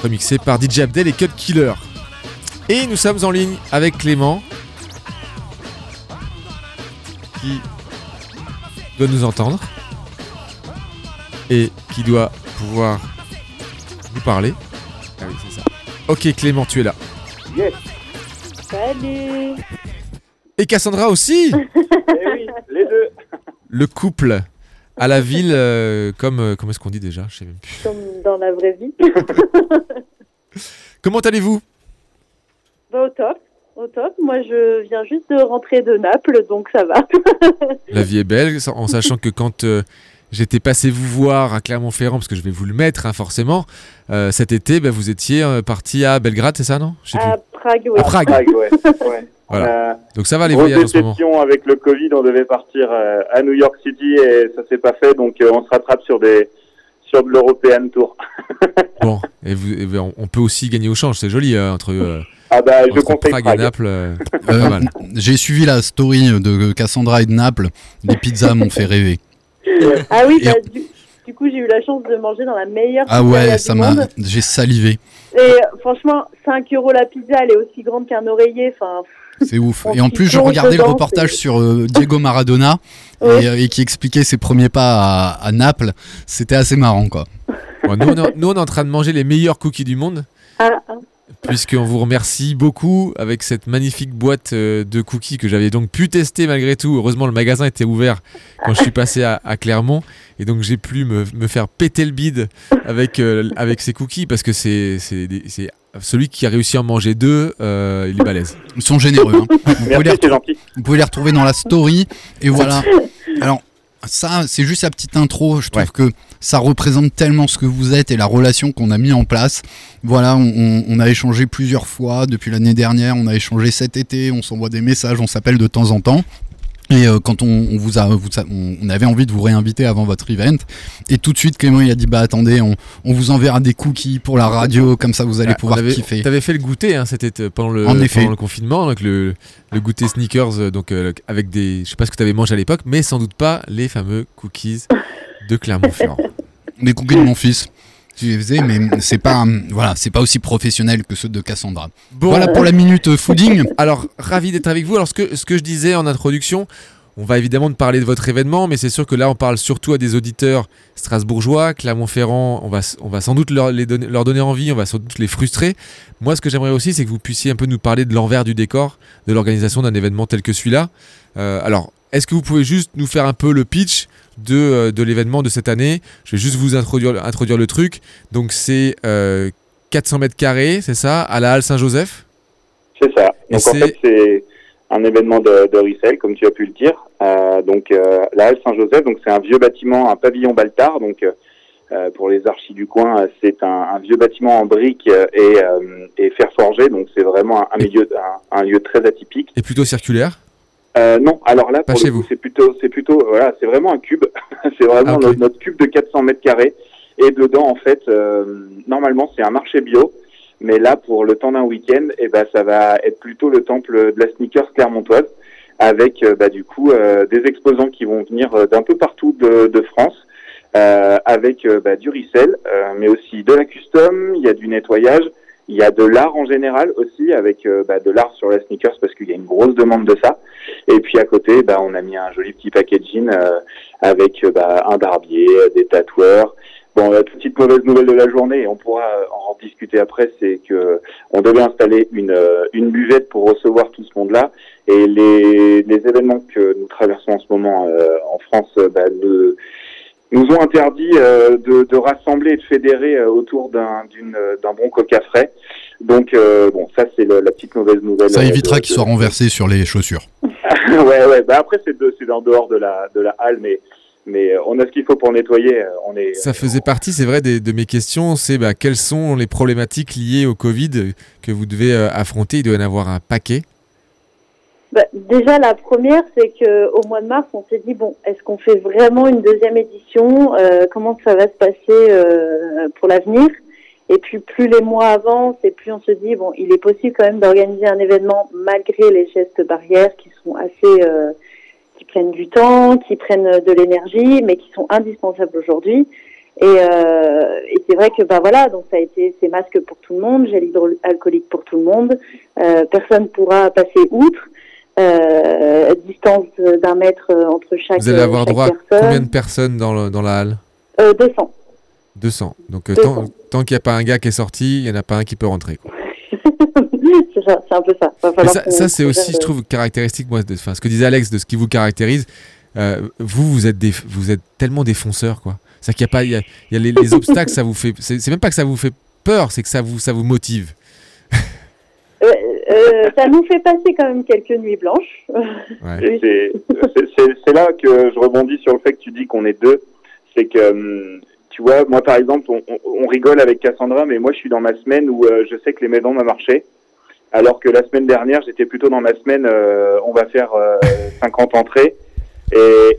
E: remixé par DJ Abdel et Cut Killer. Et nous sommes en ligne avec Clément.
B: qui doit nous entendre et qui doit pouvoir nous parler. Ah oui, c'est ça. Ok, Clément, tu es là.
F: Yes.
G: Salut
B: Et Cassandra aussi
F: Eh oui, les deux.
B: Le couple à la ville, euh, comme. euh, comment est-ce qu'on dit déjà Je sais même plus.
G: Comme dans la vraie vie.
B: Comment allez-vous?
G: Bah, au top, au top. Moi, je viens juste de rentrer de Naples, donc ça va.
B: La vie est belle, en sachant que quand euh, j'étais passé vous voir à Clermont-Ferrand, parce que je vais vous le mettre hein, forcément, euh, cet été, bah, vous étiez euh, parti à Belgrade, c'est ça, non? Plus.
G: à Prague, oui.
B: À Prague.
F: Prague, ouais. ouais.
B: Voilà.
F: Euh,
B: Donc ça va les
F: grosse
B: voyages en ce moment.
F: déception avec le Covid, on devait partir euh, à New York City et ça s'est pas fait, donc euh, on se rattrape sur des sur de l'European Tour.
B: Bon, et, vous, et on- on peut aussi gagner au change, c'est joli euh, entre, euh,
F: Ah bah je conseille
B: Prague,
F: Prague.
B: et Naples. euh,
A: Euh. J'ai suivi la story de Cassandra et de Naples. Les pizzas m'ont fait rêver.
G: Ah oui,
A: Et-
G: bah, du, du coup, j'ai eu la chance de manger dans la meilleure
A: Ah
G: pizzeria
A: ouais, ça m'a. J'ai salivé.
G: Et franchement, 5 euros la pizza, elle est aussi grande qu'un oreiller. Enfin,
A: C'est ouf. Et en plus, je regardais le reportage sur euh, Diego Maradona et, euh, et qui expliquait ses premiers pas à, à Naples. C'était assez marrant, quoi.
B: Bon, nous, on est, nous, on est en train de manger les meilleurs cookies du monde,
G: ah, ah.
B: puisqu'on vous remercie beaucoup avec cette magnifique boîte euh, de cookies que j'avais donc pu tester malgré tout. Heureusement, le magasin était ouvert quand je suis passé à, à Clermont, et donc j'ai pu me, me faire péter le bide avec, euh, avec ces cookies, parce que c'est celui qui a réussi à en manger deux, euh, il est balèze.
A: Ils sont généreux. hein. Vous, pouvez les
F: Merci, c'est
A: retrouver,
F: gentil.
A: vous pouvez les retrouver dans la story. Et voilà. Alors, ça, c'est juste la petite intro. Je trouve
B: Ouais.
A: que ça représente tellement ce que vous êtes et la relation qu'on a mis en place. Voilà, on, on- on a échangé plusieurs fois depuis l'année dernière. On a échangé cet été. On s'envoie des messages. On s'appelle de temps en temps. Et euh, quand on, on vous a, vous on, avait envie de vous réinviter avant votre event, et tout de suite Clément il a dit bah attendez, on, on vous enverra des cookies pour la radio, comme ça vous allez
B: Ah,
A: pouvoir
B: avait-
A: kiffer.
B: T'avais fait le goûter, hein, c'était euh, pendant le,
A: En effet.
B: pendant le confinement, donc le, le goûter sneakers, euh, donc euh, avec des, je sais pas ce que t'avais mangé à l'époque, mais sans doute pas les fameux cookies de Clermont-Ferrand.
A: Les cookies de mon fils. Les faisais, mais c'est pas, voilà, c'est pas aussi professionnel que ceux de Cassandra.
B: Bon,
A: Voilà pour la minute euh, fooding.
B: alors ravi d'être avec vous. Alors ce que, ce que je disais en introduction, on va évidemment de parler de votre événement, mais c'est sûr que là on parle surtout à des auditeurs strasbourgeois, Clermont-Ferrand, on va, on va sans doute leur, les donner, leur donner envie, on va sans doute les frustrer. Moi ce que j'aimerais aussi c'est que vous puissiez un peu nous parler de l'envers du décor de l'organisation d'un événement tel que celui-là. Euh, alors est-ce que vous pouvez juste nous faire un peu le pitch de, euh, de l'événement de cette année? Je vais juste vous introduire, introduire le truc. Donc c'est euh, 400 mètres carrés, c'est ça, à la Halle Saint-Joseph?
F: C'est ça.
B: Et
F: Donc en fait c'est un événement de, de comme tu as pu le dire. Euh, donc euh, la Halle Saint-Joseph, donc c'est un vieux bâtiment, un pavillon Baltard. Donc euh, euh, pour les archis du coin, euh, c'est un, un vieux bâtiment en briques euh, et, euh, et fer forgé. Donc c'est vraiment un, un milieu, un, un lieu très atypique.
B: Et plutôt circulaire?
F: Euh, non, alors là, pour le coup, c'est plutôt, c'est plutôt, voilà, c'est vraiment un cube. c'est vraiment
B: Ah,
F: notre, notre cube de 400 mètres carrés. Et dedans, en fait, euh, normalement, c'est un marché bio. Mais là, pour le temps d'un week-end, eh ben, ça va être plutôt le temple de la sneakers clermontoise, avec, euh, bah, du coup, euh, des exposants qui vont venir d'un peu partout de, de France, euh, avec bah, du resell, euh, mais aussi de la custom. Il y a du nettoyage. Il y a de l'art en général aussi, avec bah, de l'art sur la sneakers parce qu'il y a une grosse demande de ça. Et puis à côté, bah, on a mis un joli petit packaging euh, avec euh, bah, un barbier, euh, des tatoueurs. Bon, la petite mauvaise nouvelle de la journée, on pourra en discuter après, c'est que on devait installer une, une buvette pour recevoir tout ce monde-là. Et les, les événements que nous traversons en ce moment euh, en France bah, ne- nous ont interdit euh, de, de rassembler et de fédérer autour d'un bon coca frais. Donc euh, bon, ça c'est la petite mauvaise nouvelle.
A: Ça
F: euh,
A: évitera
F: de-
A: qu'il soit renversé sur les chaussures.
F: ouais, ouais. Bah après, c'est de- c'est en dehors de la, de la halle, mais, mais euh, on a ce qu'il faut pour nettoyer. euh, On est.
B: Ça faisait partie, c'est vrai, des- de mes questions. C'est bah, quelles sont les problématiques liées au Covid que vous devez euh, affronter? Il doit y en avoir un paquet.
G: Bah, déjà, la première, c'est que au mois de mars, on s'est dit bon, est-ce qu'on fait vraiment une deuxième édition Euh, Comment ça va se passer euh, pour l'avenir? Et puis, plus les mois avancent, et plus on se dit bon, il est possible quand même d'organiser un événement malgré les gestes barrières qui sont assez, euh, qui prennent du temps, qui prennent de l'énergie, mais qui sont indispensables aujourd'hui. Et, euh, et c'est vrai que bah voilà, donc ça a été ces masques pour tout le monde, gel hydroalcoolique pour tout le monde. Euh, personne pourra passer outre. euh, distance d'un mètre euh, entre chaque
B: Vous allez avoir
G: chaque
B: droit à
G: personne.
B: combien de personnes dans, le- dans la halle?
G: Euh, 200.
B: 200. Donc euh,
G: 200.
B: tant, tant qu'il n'y a pas un gars qui est sorti, il n'y en a pas un qui peut rentrer. quoi.
G: c'est ça, c'est un peu ça.
B: Ça, c'est aussi, je trouve, caractéristique, moi, de, enfin, ce que disait Alex, de ce qui vous caractérise. Euh, vous, vous êtes, des, vous êtes tellement défonceurs, quoi. C'est qu'il y a pas, il y a, il y a les, les obstacles, ça vous fait. C'est même pas que ça vous fait peur, c'est que ça vous, ça vous motive.
G: Euh, euh, ça nous fait passer quand même quelques nuits blanches.
F: Et c'est- c'est- c'est c'est là que je rebondis sur le fait que tu dis qu'on est deux. C'est que, hum, tu vois, moi par exemple, on, rigole avec Cassandra, mais moi je suis dans ma semaine où euh, je sais que les maisons m'a marché. Alors que la semaine dernière, j'étais plutôt dans ma semaine, euh, on va faire euh, 50 entrées.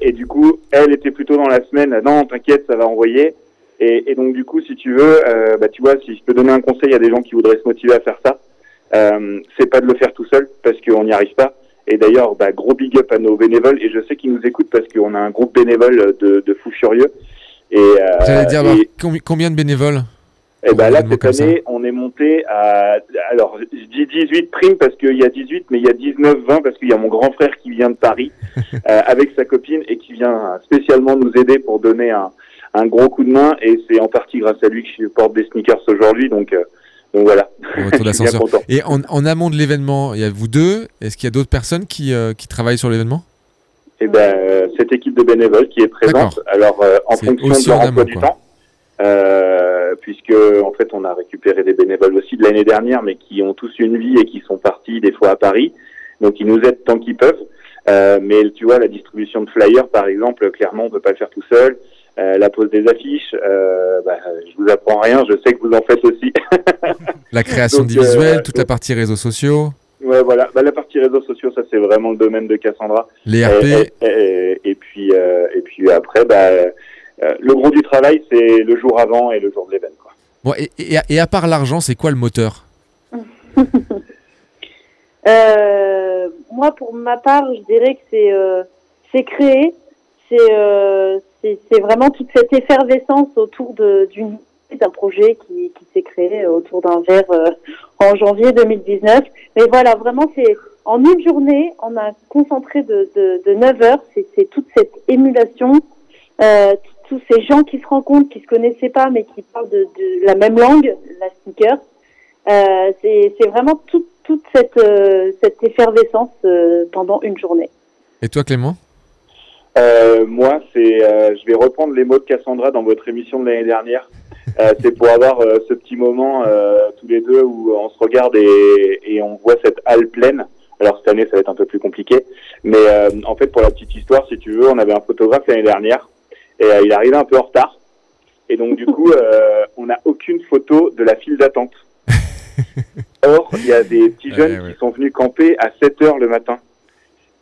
F: Et, du coup, elle était plutôt dans la semaine, non, t'inquiète, ça va envoyer. Et, donc du coup, si tu veux, euh, bah, tu vois, si je peux donner un conseil à des gens qui voudraient se motiver à faire ça, euh, c'est pas de le faire tout seul parce qu'on n'y arrive pas. Et d'ailleurs, bah, gros big up à nos bénévoles. Et je sais qu'ils nous écoutent parce qu'on a un groupe bénévole de, de fous furieux. Et, euh,
B: dire,
F: et-
B: combi- combien de bénévoles
F: et ben là, cette année, on est monté à, alors, je dis 18 primes parce qu'il y a 18, mais il y a 19, 20 parce qu'il y a mon grand frère qui vient de Paris, euh, avec sa copine et qui vient spécialement nous aider pour donner un, un gros coup de main et c'est en partie grâce à lui que je porte des sneakers aujourd'hui, donc, euh, donc voilà.
B: au retour
F: Je suis bien
B: d'ascenseur
F: content.
B: Et en, en amont de l'événement, il y a vous deux. Est-ce qu'il y a d'autres personnes qui, euh, qui travaillent sur l'événement?
F: Et ben, euh, cette équipe de bénévoles qui est présente, alors euh, en fonction de leur emploi du
B: quoi.
F: temps, euh, puisque en fait on a récupéré des bénévoles aussi de l'année dernière, mais qui ont tous une vie et qui sont partis des fois à Paris, donc ils nous aident tant qu'ils peuvent. Euh, mais tu vois, la distribution de flyers, par exemple, clairement, on peut pas le faire tout seul. Euh, la pose des affiches, euh, bah, je vous apprends rien, je sais que vous en faites aussi.
B: La création
F: Donc,
B: de visuels,
F: euh,
B: toute la partie réseaux sociaux,
F: Ouais, voilà. Bah, la partie réseaux sociaux, ça c'est vraiment le domaine de Cassandra.
B: les RP.
F: Et, et- et- et puis, euh, et puis après, bah, euh, le gros du travail, c'est le jour avant et le jour de l'événement.
B: Bon, et, et à- et à part l'argent, c'est quoi le moteur?
G: Euh, moi, pour ma part, je dirais que c'est euh, c'est créer, c'est euh, c'est c'est vraiment toute cette effervescence autour de- d'une d'un projet qui, qui s'est créé autour d'un verre euh, en janvier 2019. Mais voilà, vraiment, c'est en une journée, on a concentré de, de, de 9 heures, c'est toute cette émulation, euh, tous ces gens qui se rencontrent, qui se connaissaient pas, mais qui parlent de, de la même langue, la sneaker. Euh, c'est c'est vraiment toute toute cette, euh, cette effervescence euh, pendant une journée.
B: Et toi, Clément?
F: Euh, moi, c'est, euh, je vais reprendre les mots de Cassandra dans votre émission de l'année dernière. Euh, c'est pour avoir euh, ce petit moment euh, tous les deux où on se regarde et, et on voit cette halle pleine. Alors cette année, ça va être un peu plus compliqué, mais euh, en fait, pour la petite histoire, si tu veux, on avait un photographe l'année dernière et euh, il arrivé un peu en retard. Et donc du coup, euh, on n'a aucune photo de la file d'attente. Or, il y a des petits jeunes qui sont venus camper à 7 heures le matin.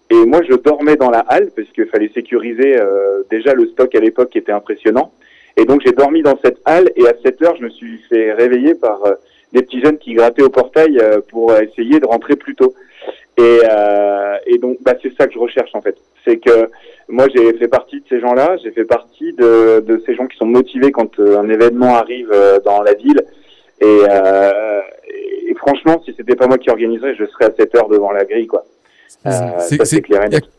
F: Et moi, je dormais dans la halle parce qu'il fallait sécuriser euh, déjà le stock à l'époque qui était impressionnant. Et donc, j'ai dormi dans cette halle et à 7 heures, je me suis fait réveiller par euh, des petits jeunes qui grattaient au portail euh, pour essayer de rentrer plus tôt. Et, euh, et donc, bah, c'est ça que je recherche en fait. C'est que moi, j'ai fait partie de ces gens-là. J'ai fait partie de, de ces gens qui sont motivés quand un événement arrive dans la ville. Et, et franchement, si c'était pas moi qui organiserais, je serais à 7 heures devant la grille, quoi. Euh,
B: C'est-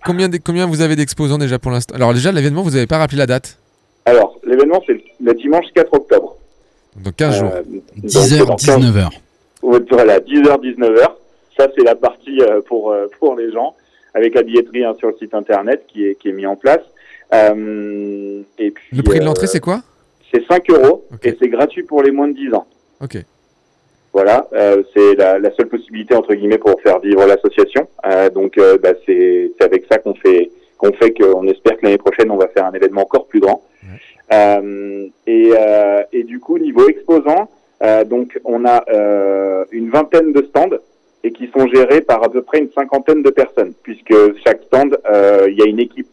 B: combien, de- combien vous avez d'exposants déjà pour l'instant? Alors déjà, l'événement, vous n'avez pas rappelé la date?
F: Alors, l'événement, c'est le dimanche 4 octobre.
B: Donc 15 jours.
F: Euh,
A: 10h,
F: dans 15
A: 19h.
F: Ouais, Voilà, 10h, 19h. Ça, c'est la partie euh, pour, euh, pour les gens, avec la billetterie hein, sur le site internet qui est, qui est mis en place. Euh, et puis,
B: Le prix de
F: euh,
B: l'entrée, c'est quoi?
F: C'est 5 euros et c'est gratuit pour les moins de 10 ans.
B: Ok.
F: Voilà, euh, c'est la, la seule possibilité entre guillemets pour faire vivre l'association. Euh, donc, euh, bah, c'est c'est avec ça qu'on fait qu'on fait qu'on espère que l'année prochaine on va faire un événement encore plus grand. Euh, et, euh, et du coup, niveau exposants, euh, donc on a euh, une vingtaine de stands et qui sont gérés par à peu près une cinquantaine de personnes, puisque chaque stand, euh, il y a une équipe.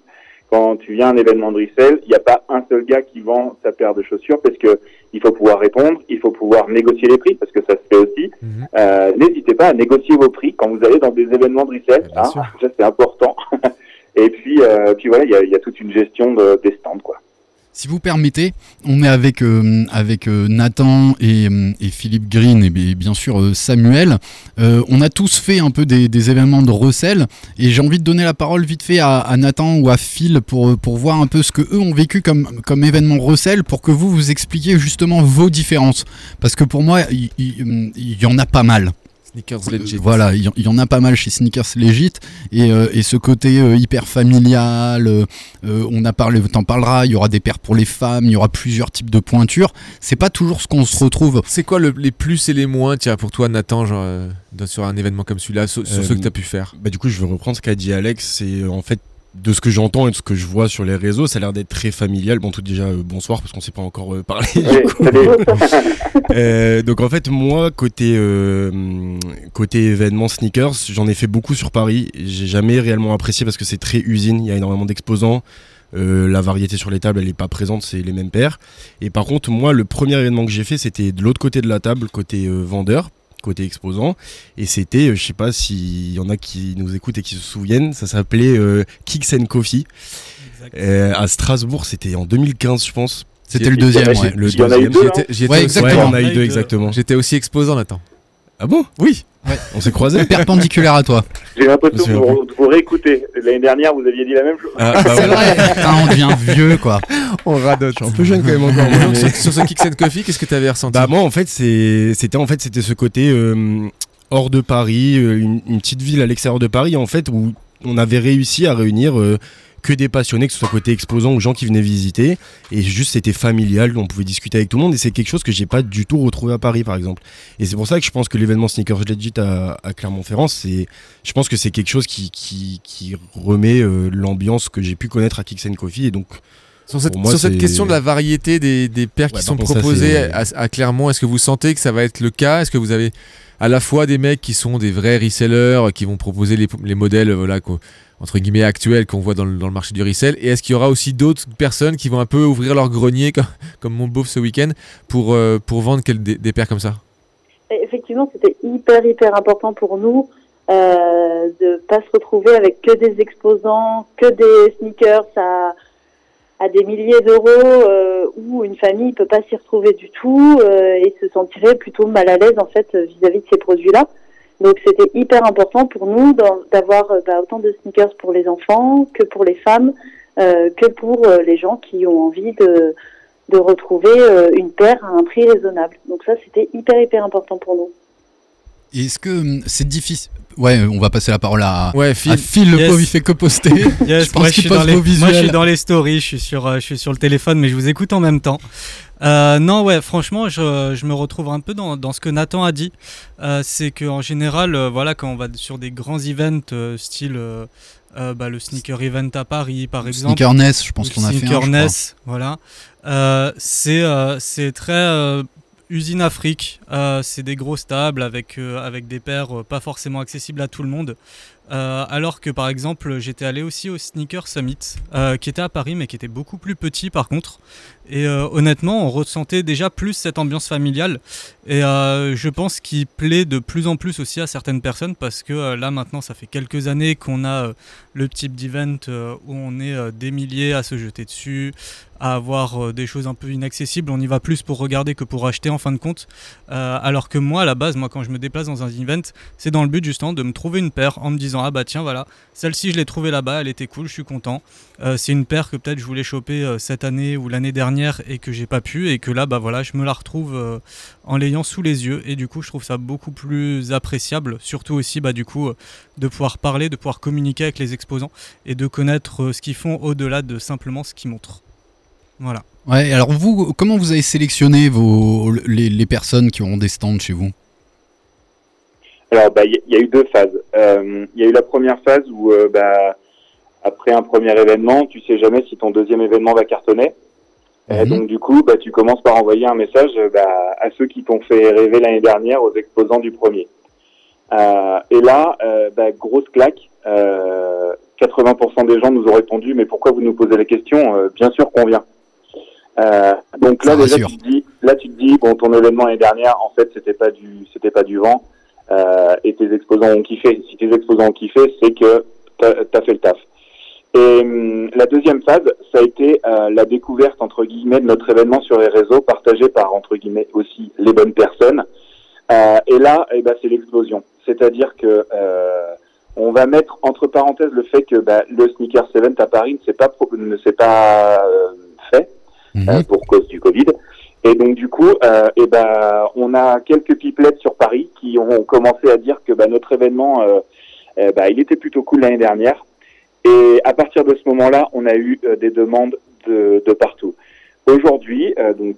F: Quand tu viens à un événement de resell, il n'y a pas un seul gars qui vend sa paire de chaussures parce que il faut pouvoir répondre, il faut pouvoir négocier les prix parce que ça se fait aussi. Euh, N'hésitez pas à négocier vos prix quand vous allez dans des événements de resell. Hein, ça c'est important. Et puis, euh, puis voilà, il y a, toute une gestion de, des stands quoi.
A: Si vous permettez, on est avec, euh, avec euh, Nathan et, Philippe Green et bi- bien sûr Samuel. On a tous fait un peu des, événements de recel et j'ai envie de donner la parole vite fait à, Nathan ou à Phil pour, pour voir un peu ce que eux ont vécu comme, comme événement recel pour que vous vous expliquiez justement vos différences. Parce que pour moi, il y, en a pas mal.
B: Sneakers Legit.
A: Voilà, il y, en- il y en a pas mal chez Sneakers Legit et, euh, et ce côté euh, hyper familial, euh, euh, on a parlé, t'en parleras, il y aura des paires pour les femmes, il y aura plusieurs types de pointures. C'est pas toujours ce qu'on se retrouve.
B: C'est quoi le- les plus et les moins, tiens, pour toi, Nathan, genre, euh, sur un événement comme celui-là, sur, sur
C: Euh,
B: ceux que tu as pu faire?
C: Bah, du coup, je veux reprendre ce qu'a dit Alex. C'est euh, en fait de ce que j'entends et de ce que je vois sur les réseaux, ça a l'air d'être très familial. Bon, tout déjà, euh, bonsoir, parce qu'on s'est pas encore euh, parlé. Euh, donc en fait, moi, côté, euh, côté événement sneakers, j'en ai fait beaucoup sur Paris. J'ai jamais réellement apprécié parce que c'est très usine, il y a énormément d'exposants. Euh, la variété sur les tables, elle n'est pas présente, c'est les mêmes paires. Et par contre, moi, le premier événement que j'ai fait, c'était de l'autre côté de la table, côté vendeur, côté exposant. Et c'était, euh, je sais pas s'il y en a qui nous écoutent et qui se souviennent, ça s'appelait euh, Kicks and Coffee. Euh, à Strasbourg, c'était en 2015, je pense.
A: C'était le deuxième, ouais.
C: Le
A: Ouais, exactement.
C: Ouais, on a eu deux exactement.
B: J'étais aussi exposant, Nathan.
C: Ah bon?
B: Oui.
C: On s'est croisés
A: Perpendiculaire à toi.
F: J'ai l'impression
C: me
F: vous, vous réécouter. L'année dernière, vous aviez dit la même chose.
C: Ah, bah
A: C'est
C: ouais.
A: vrai. Putain, on devient vieux quoi.
B: On radote.
C: Je suis un peu jeune quand même encore. moi, mais-
B: sur, sur ce Kicks and Coffee, qu'est-ce que tu avais ressenti?
C: Bah moi en fait c'était en fait c'était ce côté euh, hors de Paris, euh, une, une petite ville à l'extérieur de Paris en fait où on avait réussi à réunir euh, que des passionnés, que ce soit côté exposant ou gens qui venaient visiter, et juste c'était familial, on pouvait discuter avec tout le monde, et c'est quelque chose que j'ai pas du tout retrouvé à Paris par exemple. Et c'est pour ça que je pense que l'événement Sneakers Legit à, à Clermont-Ferrand, c'est, je pense que c'est quelque chose qui, qui, qui remet euh, l'ambiance que j'ai pu connaître à Kicks and Coffee, et donc
B: Sur cette,
C: moi,
B: sur cette question de la variété des, des paires qui sont proposées à, à Clermont, est-ce que vous sentez que ça va être le cas? Est-ce que vous avez à la fois des mecs qui sont des vrais resellers, qui vont proposer les, les modèles voilà, qu'au- entre guillemets actuels qu'on voit dans le, dans le marché du resell Et est-ce qu'il y aura aussi d'autres personnes qui vont un peu ouvrir leur grenier, comme, comme mon beauf ce week-end, pour, euh, pour vendre des, des paires comme ça?
G: Effectivement, c'était hyper, hyper important pour nous euh, de pas se retrouver avec que des exposants, que des sneakers à, à des milliers d'euros euh, où une famille peut pas s'y retrouver du tout euh, et se sentirait plutôt mal à l'aise en fait vis-à-vis de ces produits-là. Donc c'était hyper important pour nous d'avoir euh, bah, autant de sneakers pour les enfants que pour les femmes, euh, que pour euh, les gens qui ont envie de, de retrouver euh, une paire à un prix raisonnable. Donc ça c'était hyper hyper important pour nous.
A: Est-ce que hum, c'est difficile? Ouais, on va passer la parole à,
B: Ouais, Phil.
A: à Phil. Le
D: Yes.
A: pauvre, il fait que poster.
D: Yes,
A: je pense
D: moi, je
A: qu'il
D: suis dans les,
A: vos
D: moi je suis dans les stories, je suis sur, je suis sur le téléphone, mais je vous écoute en même temps. Euh, non, ouais, franchement, je, je me retrouve un peu dans, dans ce que Nathan a dit. Euh, c'est qu'en général, euh, voilà, quand on va sur des grands events, euh, style euh, bah, le sneaker event à Paris, par exemple.
A: Sneakerness, je pense qu'on a fait un. je
D: Sneakerness, voilà. Euh, c'est euh, c'est très euh, usine Afrique. Euh, c'est des grosses tables avec, euh, avec des paires euh, pas forcément accessibles à tout le monde. Euh, alors que par exemple, j'étais allé aussi au Sneaker Summit, euh, qui était à Paris, mais qui était beaucoup plus petit par contre. Et euh, honnêtement, on ressentait déjà plus cette ambiance familiale. Et euh, je pense qu'il plaît de plus en plus aussi à certaines personnes parce que euh, là maintenant, ça fait quelques années qu'on a le type d'event où on est des milliers à se jeter dessus, à avoir des choses un peu inaccessibles. On y va plus pour regarder que pour acheter en fin de compte. Alors que moi, à la base, moi quand je me déplace dans un event, c'est dans le but justement de me trouver une paire en me disant ah bah tiens voilà, celle-ci je l'ai trouvée là-bas, elle était cool, je suis content. C'est une paire que peut-être je voulais choper cette année ou l'année dernière et que j'ai pas pu et que là bah voilà, je me la retrouve euh, en l'ayant sous les yeux et du coup je trouve ça beaucoup plus appréciable, surtout aussi bah du coup euh, de pouvoir parler, de pouvoir communiquer avec les exposants et de connaître euh, ce qu'ils font au-delà de simplement ce qu'ils montrent. Voilà.
A: Ouais, alors vous, comment vous avez sélectionné vos, les, les personnes qui auront des stands chez vous?
F: Alors, bah, il y, y a eu deux phases. Euh, Il y a eu la première phase où, euh, bah, après un premier événement, tu sais jamais si ton deuxième événement va cartonner. Et
A: Mhm.
F: donc, du coup, bah, tu commences par envoyer un message euh, bah, à ceux qui t'ont fait rêver l'année dernière, aux exposants du premier. Euh, et là, euh, bah, grosse claque. Euh, 80% des gens nous ont répondu, mais pourquoi vous nous posez la question? Euh, Bien sûr qu'on vient. Euh, donc là, déjà, tu te dis, là, tu te dis, bon, ton événement l'année dernière, en fait, c'était pas du, c'était pas du vent, euh, et tes exposants ont kiffé. Si tes exposants ont kiffé, c'est que t'as as fait le taf. Et hum, la deuxième phase, ça a été euh, la découverte entre guillemets de notre événement sur les réseaux, partagé par entre guillemets aussi les bonnes personnes. Euh, et là, eh ben, c'est l'explosion. C'est-à-dire que euh, on va mettre entre parenthèses le fait que bah, le Sneakers Event à Paris ne s'est pas ne s'est pas euh, fait euh, pour cause du Covid. Et donc du coup, euh, eh ben, on a quelques pipelettes sur Paris qui ont commencé à dire que bah, notre événement, euh, euh, bah, il était plutôt cool l'année dernière. Et à partir de ce moment-là, on a eu euh, des demandes de, de partout. Aujourd'hui, euh, donc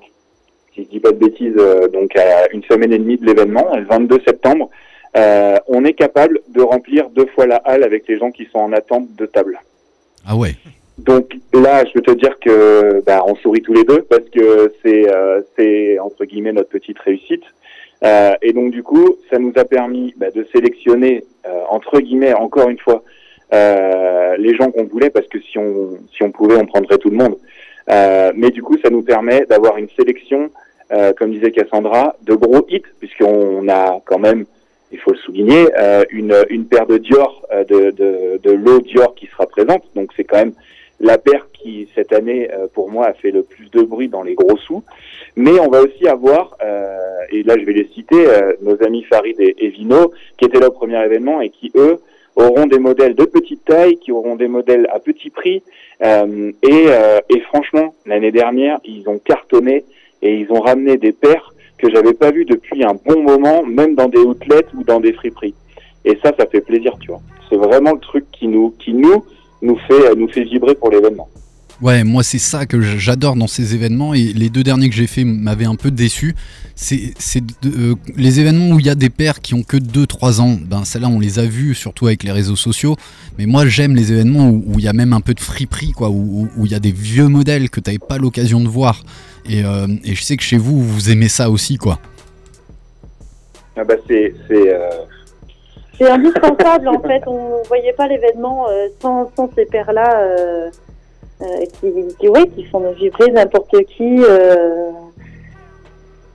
F: si je dis pas de bêtises, euh, donc à une semaine et demie de l'événement, le 22 septembre, on est capable de remplir deux fois la halle avec les gens qui sont en attente de table.
A: Ah ouais.
F: Donc là, je veux te dire que bah, on sourit tous les deux parce que c'est euh, c'est entre guillemets notre petite réussite. Euh, et donc du coup, ça nous a permis bah, de sélectionner euh, entre guillemets encore une fois les gens qu'on voulait parce que si on si on pouvait, on prendrait tout le monde. Euh, mais du coup, ça nous permet d'avoir une sélection, euh, comme disait Cassandra, de gros hits puisqu'on a quand même il faut le souligner, euh, une, une paire de Dior, euh, de, de, de l'eau Dior qui sera présente. Donc c'est quand même la paire qui, cette année, euh, pour moi, a fait le plus de bruit dans les gros sous. Mais on va aussi avoir, euh, et là je vais les citer, euh, nos amis Farid et Vino, qui étaient là au premier événement et qui, eux, auront des modèles de petite taille, qui auront des modèles à petit prix. Euh, et, euh, et franchement, l'année dernière, ils ont cartonné et ils ont ramené des paires que j'avais pas vues depuis un bon moment, même dans des outlets ou dans des friperies. Et ça, ça fait plaisir, tu vois. C'est vraiment le truc qui nous, qui nous, nous fait, nous fait vibrer pour l'événement.
A: Ouais, moi c'est ça que j'adore dans ces événements et les deux derniers que j'ai fait m'avaient un peu déçu. C'est euh, les événements où il y a des paires qui ont que 2-3 ans. Ben celles-là on les a vus surtout avec les réseaux sociaux. Mais moi j'aime les événements où il y a même un peu de friperie quoi, où où- où il y a des vieux modèles que t'avais pas l'occasion de voir. Et, euh, et je sais que chez vous vous aimez ça aussi quoi.
F: Ah bah c'est, c'est, euh,
G: C'est indispensable en fait. On voyait pas l'événement euh, sans, sans ces paires-là euh, euh, qui, qui, ouais, qui font vibrer n'importe qui euh,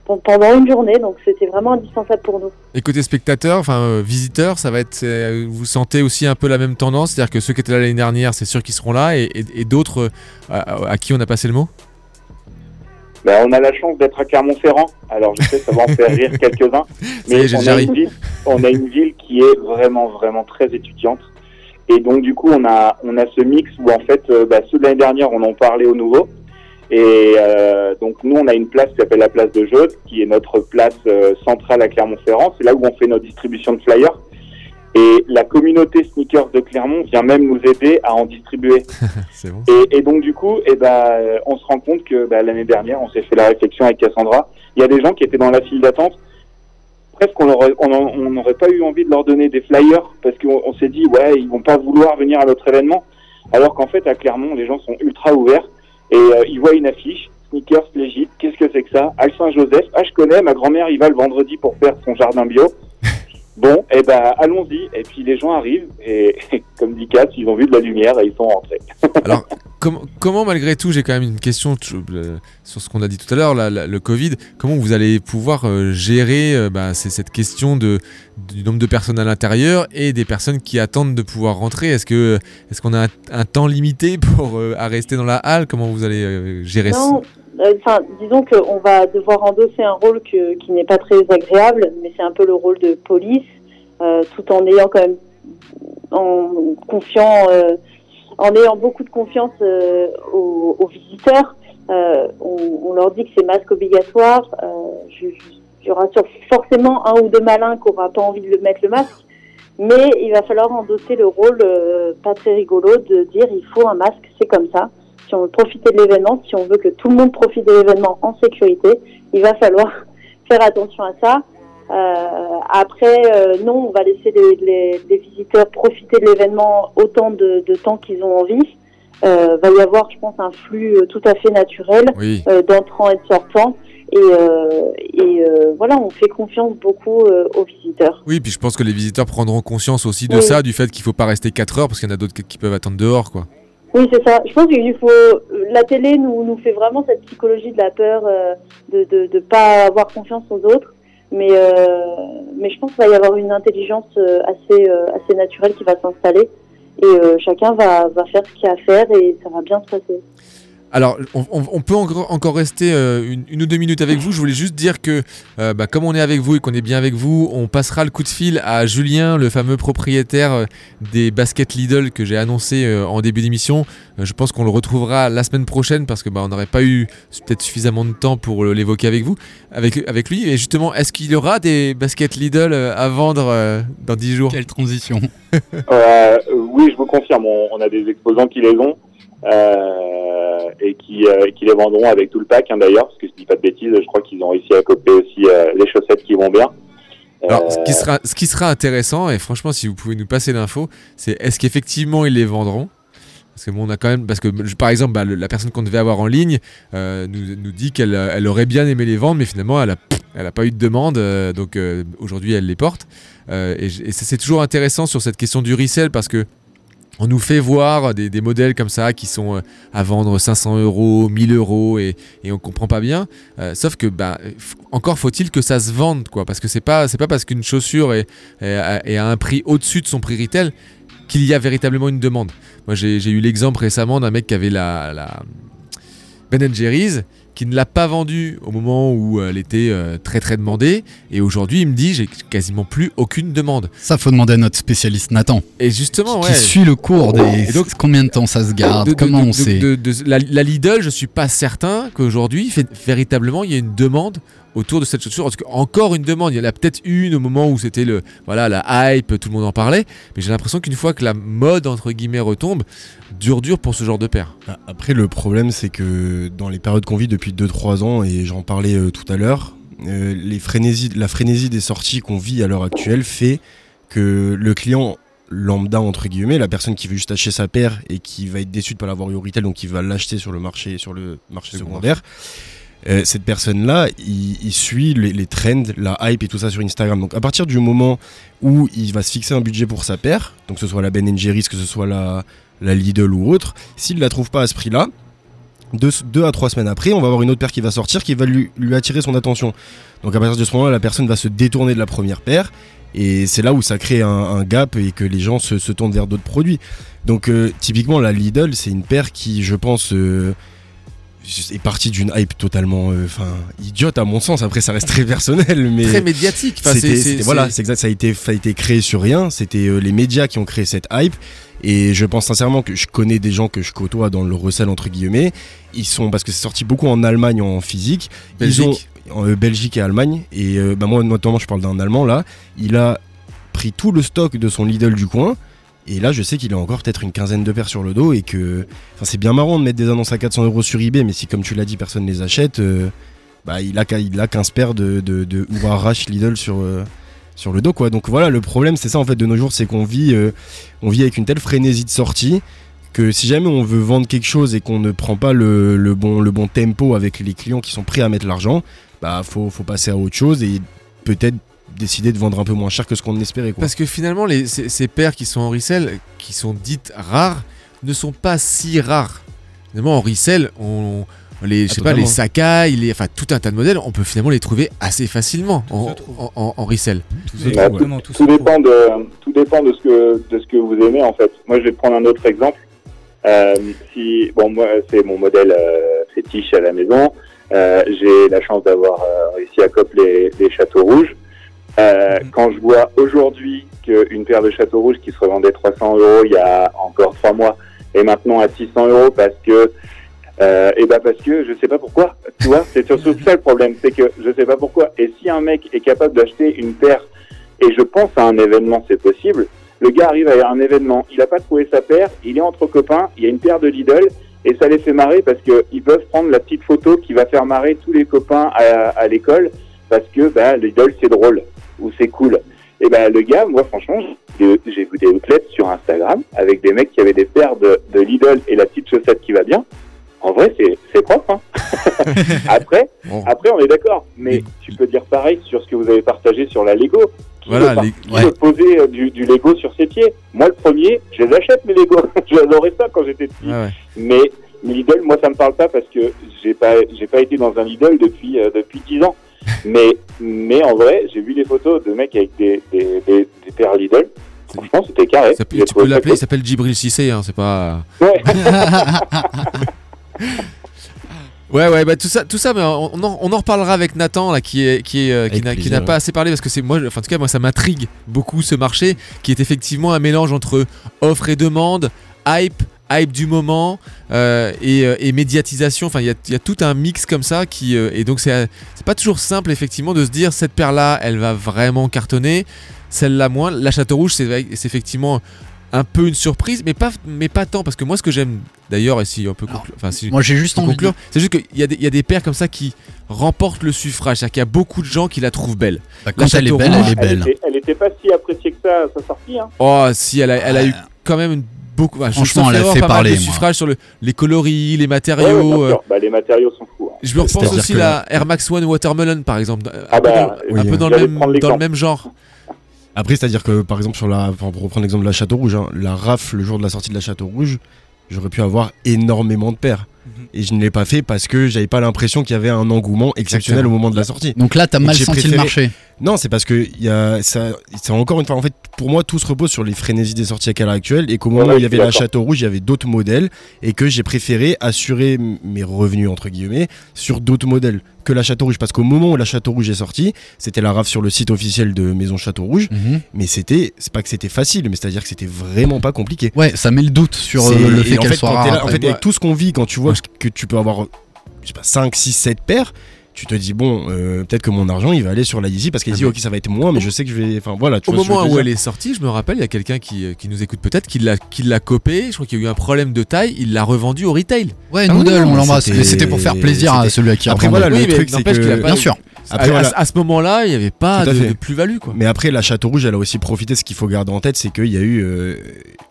G: pen- pendant une journée. Donc c'était vraiment indispensable pour nous.
B: Et côté spectateur, enfin euh, visiteur, ça va être. euh, vous sentez aussi un peu la même tendance, c'est-à-dire que ceux qui étaient là l'année dernière, c'est sûr qu'ils seront là, et, et- et d'autres euh, à, à qui on a passé le mot?
F: Bah, on a la chance d'être à Clermont-Ferrand. Alors je sais, ça va en faire rire quelques-uns.
B: J'ai
F: on,
B: déjà
F: a une ville, on a une ville qui est vraiment, vraiment très étudiante. Et donc du coup, on a, on a ce mix où en fait, euh, bah, ceux de l'année dernière, on en parlait au nouveau. Et euh, donc nous, on a une place qui s'appelle la place de Jeude, qui est notre place euh, centrale à Clermont-Ferrand. C'est là où on fait notre distribution de flyers. Et la communauté sneakers de Clermont vient même nous aider à en distribuer.
B: Bon.
F: Et, et donc du coup, eh ben, euh, on se rend compte que bah, l'année dernière, on s'est fait la réflexion avec Cassandra. Il y a des gens qui étaient dans la file d'attente. Presque, on aurait- on on n'aurait pas eu envie de leur donner des flyers parce qu'on on s'est dit, ouais, ils vont pas vouloir venir à notre événement. Alors qu'en fait, à Clermont, les gens sont ultra ouverts et euh, ils voient une affiche, sneakers légit. Qu'est-ce que c'est que ça? Al Saint-Joseph. Ah, je connais. Ma grand-mère, il va le vendredi pour faire son jardin bio. Bon, eh ben, allons-y. Et puis les gens arrivent et, comme dit Kat, ils ont vu de la lumière et ils sont rentrés.
B: Alors, com- comment malgré tout, j'ai quand même une question euh, sur ce qu'on a dit tout à l'heure, le Covid, comment vous allez pouvoir euh, gérer euh, bah, cette question de, du nombre de personnes à l'intérieur et des personnes qui attendent de pouvoir rentrer. Est-ce qu'on a un, un temps limité pour euh, à rester dans la halle? Comment vous allez gérer ça?
G: Non, enfin, disons qu'on va devoir endosser un rôle que- qui n'est pas très agréable, mais c'est un peu le rôle de police, tout en ayant quand même en confiant, en ayant beaucoup de confiance euh, aux, visiteurs. Euh, on, leur dit que c'est masque obligatoire. Il y aura forcément un ou deux malins qui n'aura pas envie de mettre le masque. Mais il va falloir endosser le rôle euh, pas très rigolo de dire il faut un masque, c'est comme ça. Si on veut profiter de l'événement, si on veut que tout le monde profite de l'événement en sécurité, il va falloir faire attention à ça. Euh, après, euh, non, on va laisser les, les- les visiteurs profiter de l'événement autant de, de temps qu'ils ont envie. Euh, va y avoir, je pense, un flux euh, tout à fait naturel
B: Oui.
G: euh, d'entrants et de sortants. Et, euh, et euh, voilà, on fait confiance beaucoup euh, aux visiteurs.
B: Oui, puis je pense que les visiteurs prendront conscience aussi de
G: Oui.
B: ça, du fait qu'il faut pas rester 4 heures parce qu'il y en a d'autres qui peuvent attendre dehors, quoi.
G: Oui, c'est ça. Je pense qu'il faut. La télé nous, nous fait vraiment cette psychologie de la peur, euh, de de de pas avoir confiance aux autres. Mais euh, mais je pense qu'il va y avoir une intelligence euh, assez euh, assez naturelle qui va s'installer. et chacun va, va faire ce qu'il a à faire et ça va bien se passer.
B: Alors, on, on- on peut encore, encore rester euh, une, une ou deux minutes avec vous. Je voulais juste dire que, euh, bah, comme on est avec vous et qu'on est bien avec vous, on passera le coup de fil à Julien, le fameux propriétaire euh, des baskets Lidl que j'ai annoncé euh, en début d'émission. Euh, je pense qu'on le retrouvera la semaine prochaine parce que bah, on n'aurait pas eu peut-être suffisamment de temps pour l'évoquer avec vous, avec, avec lui. Et justement, est-ce qu'il y aura des baskets Lidl à vendre euh, dans 10 jours?
A: Quelle transition
F: Euh, oui, je vous confirme, on, on a des exposants qui les ont euh, et qui, euh, qui les vendront avec tout le pack hein, d'ailleurs, parce que je dis pas de bêtises, je crois qu'ils ont réussi à copier aussi euh, les chaussettes qui vont bien.
B: Alors, ce qui, sera, ce qui sera intéressant, et franchement, si vous pouvez nous passer l'info, c'est est-ce qu'effectivement ils les vendront? Parce que bon, on a quand même, parce que par exemple, bah, le- la personne qu'on devait avoir en ligne euh, nous, nous dit qu'elle elle aurait bien aimé les vendre, mais finalement, elle a, elle a pas eu de demande, euh, donc euh, aujourd'hui, elle les porte. Et et c'est c'est toujours intéressant sur cette question du resell parce que on nous fait voir des, modèles comme ça qui sont euh, à vendre 500 euros, 1000 euros et, et on comprend pas bien. Euh, sauf que bah, encore faut-il que ça se vende quoi, parce que c'est pas c'est pas parce qu'une chaussure est, est à- un prix au-dessus de son prix retail qu'il y a véritablement une demande. Moi j'ai eu l'exemple récemment d'un mec qui avait la Ben Jerry's qui ne l'a pas vendue au moment où elle était euh, très très demandée et aujourd'hui il me dit j'ai quasiment plus aucune demande.
A: Ça, faut demander à notre spécialiste Nathan.
B: Et justement,
A: qui
B: ouais.
A: suit le cours des.
B: Donc-
A: combien de temps ça se garde
B: De- de-
A: Comment
B: de-
A: on
B: de-
A: sait
B: la, la Lidl, je suis pas certain qu'aujourd'hui, véritablement, il y a une demande autour de cette chaussure. Parce encore une demande, il y en a peut-être une au moment où c'était le voilà la hype, tout le monde en parlait. Mais j'ai l'impression qu'une fois que la mode entre guillemets retombe, dur dur pour ce genre de paire.
C: Bah, Après, le problème, c'est que dans les périodes qu'on vit depuis 2-3 ans, et j'en parlais euh, tout à l'heure, euh, les frénésies, la frénésie des sorties qu'on vit à l'heure actuelle fait que le client lambda, entre guillemets, la personne qui veut juste acheter sa paire et qui va être déçue de ne pas l'avoir eu au retail, donc qui va l'acheter sur le marché, sur le marché secondaire, euh, cette personne-là, il, suit les, trends, la hype et tout ça sur Instagram. Donc à partir du moment où il va se fixer un budget pour sa paire, donc que ce soit la Ben Jerry's, que ce soit la, Lidl ou autre, s'il la trouve pas à ce prix-là, deux, à trois semaines après, on va avoir une autre paire qui va sortir qui va lui, attirer son attention. Donc à partir de ce moment-là, la personne va se détourner de la première paire. Et c'est là où ça crée un, gap et que les gens se, se tournent vers d'autres produits. Donc euh, typiquement la Lidl, c'est une paire qui, je pense, euh, est partie d'une hype totalement, euh, enfin, idiote à mon sens. Après, ça reste très personnel, mais
B: Très médiatique. Enfin,
C: voilà,
B: c'est-
C: exact. Ça a été, ça a été créé sur rien. C'était euh, les médias qui ont créé cette hype. Et je pense sincèrement que je connais des gens que je côtoie dans le recel entre guillemets. Ils sont parce que c'est sorti beaucoup en Allemagne en physique.
B: Belgique.
C: Ils ont euh, Belgique et Allemagne. Et bah, moi notamment, je parle d'un Allemand là. Il a pris tout le stock de son Lidl du coin. Et là, je sais qu'il a encore peut-être une quinzaine de paires sur le dos et que, enfin, c'est bien marrant de mettre des annonces à 400 euros sur eBay, mais si, comme tu l'as dit, personne les achète, euh, bah, il a, il a 15 paires de, de, de Ouarash Lidl sur, euh, sur le dos, quoi. Donc voilà, le problème, c'est ça en fait de nos jours, c'est qu'on vit, euh, vit avec une telle frénésie de sortie que si jamais on veut vendre quelque chose et qu'on ne prend pas le, le bon, le bon tempo avec les clients qui sont prêts à mettre l'argent, bah, faut, faut passer à autre chose et peut-être décider de vendre un peu moins cher que ce qu'on espérait, quoi.
B: Parce que finalement, les, ces, ces paires qui sont en resell, qui sont dites rares, ne sont pas si rares. Finalement, en resell, on, les, je
C: Ah,
B: sais pas, les. Sakai, les, enfin tout un tas de modèles, on peut finalement les trouver assez facilement en, en, en- en resell.
F: Bah, tout, tout dépend de tout dépend de ce que de ce que vous aimez en fait. Moi, je vais prendre un autre exemple. Euh, si bon, moi, c'est mon modèle euh, fétiche à la maison. Euh, J'ai la chance d'avoir euh, réussi à copier les, les châteaux rouges. Euh, Quand je vois aujourd'hui qu'une paire de châteaux rouges qui se revendait 300 euros il y a encore trois mois est maintenant à 600 euros parce que euh, et ben parce que je sais pas pourquoi. Tu vois, c'est surtout ça le problème, c'est que je sais pas pourquoi. Et si un mec est capable d'acheter une paire, et je pense à un événement, c'est possible. Le gars arrive à un événement, il a pas trouvé sa paire, il est entre copains, il y a une paire de Lidl, et ça les fait marrer parce que ils peuvent prendre la petite photo qui va faire marrer tous les copains à, à l'école parce que bah, Lidl c'est drôle ou c'est cool. Et ben le gars, moi franchement, j'ai vu des outlets sur Instagram avec des mecs qui avaient des paires de, de Lidl et la petite chaussette qui va bien. En vrai, c'est propre. Hein. après, après, on est d'accord. Mais tu peux dire pareil sur ce que vous avez partagé sur la Lego. Qui
B: Voilà, les- ouais.
F: poser euh, du, du Lego sur ses pieds Moi, le premier, je les achète mes Lego. J'adorais ça quand j'étais petit.
B: Ouais.
F: Mais Lidl, moi, ça me parle pas parce que j'ai pas, j'ai pas été dans un Lidl depuis euh, depuis 10 ans. Mais mais en vrai, j'ai vu des photos de mecs avec des des, des, des paires Lidl. Franchement, c'était carré.
B: Ça tu peux l'appeler,
F: cool.
B: il s'appelle Djibril Cissé, hein, c'est pas.
F: Ouais.
B: Ouais, ouais, bah tout ça, tout ça, mais on, on en, on en reparlera avec Nathan là, qui est, qui est, euh, qui n'a, qui n'a pas
C: ouais.
B: assez parlé parce que c'est moi, enfin en tout cas moi ça m'intrigue beaucoup ce marché qui est effectivement un mélange entre offre et demande, hype, hype du moment euh, et, euh, et médiatisation. Enfin il y a, il y a tout un mix comme ça qui euh, et donc c'est, pas toujours simple effectivement de se dire cette paire là, elle va vraiment cartonner, celle-là moins. La Château Rouge c'est, effectivement un peu une surprise, mais pas, mais pas tant parce que moi ce que j'aime d'ailleurs et si on peut conclure, enfin si
A: Moi, j'ai juste envie
B: conclure,
A: de-
B: c'est juste qu'il y, a des- il y a des paires comme ça qui remportent le suffrage. C'est-à-dire qu'il y a beaucoup de gens qui la trouvent belle.
A: Bah,
B: La
A: quand elle est belle,
B: Rouge,
A: elle est
F: Elle
A: belle.
F: était, elle était pas si appréciée que ça à sa sortie. Hein.
B: Oh, si, elle a, elle a eu quand même une beaucoup. je-
A: Franchement,
B: sauf
A: elle a fait
B: pas mal
A: parler,
B: de
A: moi.
B: suffrage sur le, les coloris, les
F: Ouais, ouais,
B: matériaux.
F: bien
B: euh.
F: Bah, les matériaux sont fous. hein.
B: je me repense aussi la Air Max One Watermelon par exemple. Un,
F: Ah
B: peu,
F: bah,
B: dans, un
C: oui,
B: peu dans,
F: j'allais
B: le même,
F: prendre
B: dans le même genre.
C: Après, c'est-à-dire que par exemple, sur la, enfin, pour reprendre l'exemple de la Château Rouge, hein, la RAF, le jour de la sortie de la Château Rouge, j'aurais pu avoir énormément de paires. Et je ne l'ai pas fait parce que j'avais pas l'impression qu'il y avait un engouement exceptionnel
B: Exactement.
C: au moment de la sortie.
A: Donc là, t'as mal
C: j'ai
A: senti
C: préféré-
A: le marché.
C: Non, c'est parce que il y a, ça, c'est encore une fois, en fait, pour moi, tout se repose sur les frénésies des sorties à l'heure actuelle et qu'au moment
F: Ouais,
C: où il y avait la. Château Rouge, il y avait d'autres modèles et que j'ai préféré assurer mes revenus, entre guillemets, sur d'autres modèles que la Château Rouge. Parce qu'au moment où la Château Rouge est sortie, c'était la RAF sur le site officiel de Maison Château Rouge,
A: Mhm.
C: mais c'était, c'est pas que c'était facile, mais c'est-à-dire que c'était vraiment pas compliqué.
A: Ouais, ça met le doute sur euh, le fait qu'elle soit rare.
C: là- en fait, avec tout ce qu'on vit, quand tu vois que tu peux avoir, je sais pas, 5, 6, 7 paires, tu te dis, bon, euh, peut-être que mon argent, il va aller sur la Yeezy parce qu'elle
B: Ah
C: dit,
B: mais-
C: ok, ça va être moins, mais je sais que je vais. Enfin, voilà, tu
B: Au
C: vois ce que
B: moment
C: je veux
B: où elle est sortie, je me rappelle, il y a quelqu'un qui, euh, qui nous écoute peut-être, qui l'a, qui l'a copé. Je crois qu'il y a eu un problème de taille. Il l'a revendu au retail.
A: Ouais,
C: Ah
A: Noodle, on l'embrasse.
C: c'était-
A: Mais c'était pour faire plaisir à celui à qui
C: Après, voilà, le truc, c'est
B: n'empêche qu'il a
C: que.
B: pas-
A: Bien sûr.
C: Après,
B: à,
C: voilà.
B: à- à ce moment-là, il n'y avait pas de, plus-value. Quoi.
C: Mais après, la Château Rouge, elle a aussi profité. Ce qu'il faut garder en tête, c'est qu'il y a eu euh,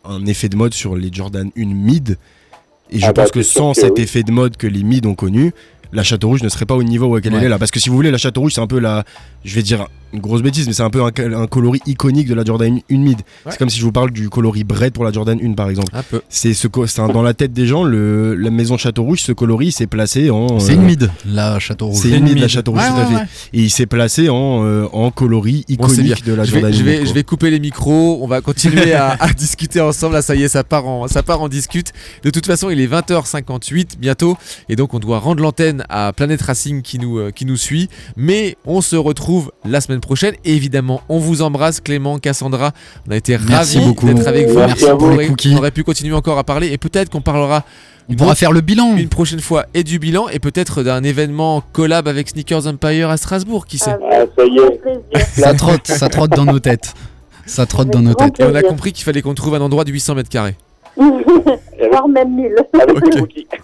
C: un effet de mode sur les Jordan 1 mid. Et je
F: Ah bah,
C: pense que
F: c'est sûr
C: sans
F: que
C: cet
F: oui.
C: effet de mode que les mid ont connu, la Château Rouge ne serait pas au niveau où elle
A: Ouais.
C: est là. Parce que si vous voulez, la Château Rouge, c'est un peu la. Je vais dire une grosse bêtise, mais c'est un peu un, un coloris iconique de la Jordan 1 mid.
B: Ouais.
C: C'est comme si je vous parle du coloris Bread pour la Jordan 1, par exemple.
B: Un peu.
C: C'est ce dans la tête des gens, le, la maison Château Rouge, ce coloris s'est placé en.
A: C'est
C: euh,
A: une mid, la Château Rouge.
C: C'est une mid, la Château Rouge,
A: Ouais,
C: tout à fait.
A: ouais.
C: Et il s'est placé en, euh, en coloris
B: Bon,
C: iconique de la
B: je vais,
C: Jordan
B: je,
C: 1
B: vais,
C: mid,
B: je
C: quoi.
B: vais couper les micros, on va continuer à, à discuter ensemble. Là, ça y est, ça part, en, ça part en discute. De toute façon, il est 20h58 bientôt, et donc on doit rendre l'antenne à Planète Racing qui nous, euh, qui nous suit. Mais on se retrouve la semaine prochaine. Et évidemment, on vous embrasse, Clément, Cassandra. On a été
A: Merci
B: ravis
A: beaucoup.
B: d'être avec vous.
F: Merci
B: on, aurait,
A: Cookies.
B: on aurait pu continuer encore à parler, et peut-être qu'on parlera
A: On pourra faire le bilan.
B: une prochaine fois et du bilan, et peut-être d'un événement collab avec Sneakers Empire à Strasbourg, qui sait.
F: Ah, ça y est.
A: Trotte, ça trotte dans nos têtes. Ça trotte dans nos têtes.
B: Et on a compris qu'il fallait qu'on trouve un endroit de 800 mètres carrés.
G: Voire même 1000.
F: Avec
B: Ok.
F: les cookies.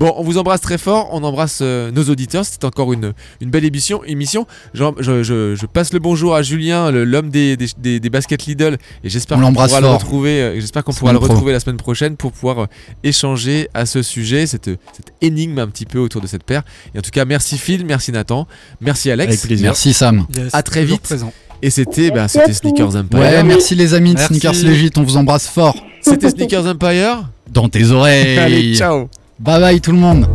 B: Bon, on vous embrasse très fort, on embrasse euh, nos auditeurs, c'était encore une, une belle émission. émission. Je, je- je passe le bonjour à Julien, l'homme des, des, des- des baskets Lidl, et j'espère
A: On
B: qu'on
A: l'embrasse
B: pourra le
A: fort.
B: retrouver, euh, j'espère qu'on pourra le
A: pro.
B: retrouver la semaine prochaine pour pouvoir euh, échanger à ce sujet, cette, cette énigme un petit peu autour de cette paire. Et en tout cas, merci Phil, merci Nathan, merci Alex,
C: Avec plaisir.
A: Merci Sam.
D: Yes,
B: À très vite.
D: Présent.
B: et c'était bah. Sneakers Empire.
A: Ouais, merci les amis de
D: Merci.
A: Sneakers Legit, on vous embrasse fort.
B: C'était Sneakers Empire.
A: Dans tes oreilles.
B: Allez, ciao.
A: Bye bye tout le monde.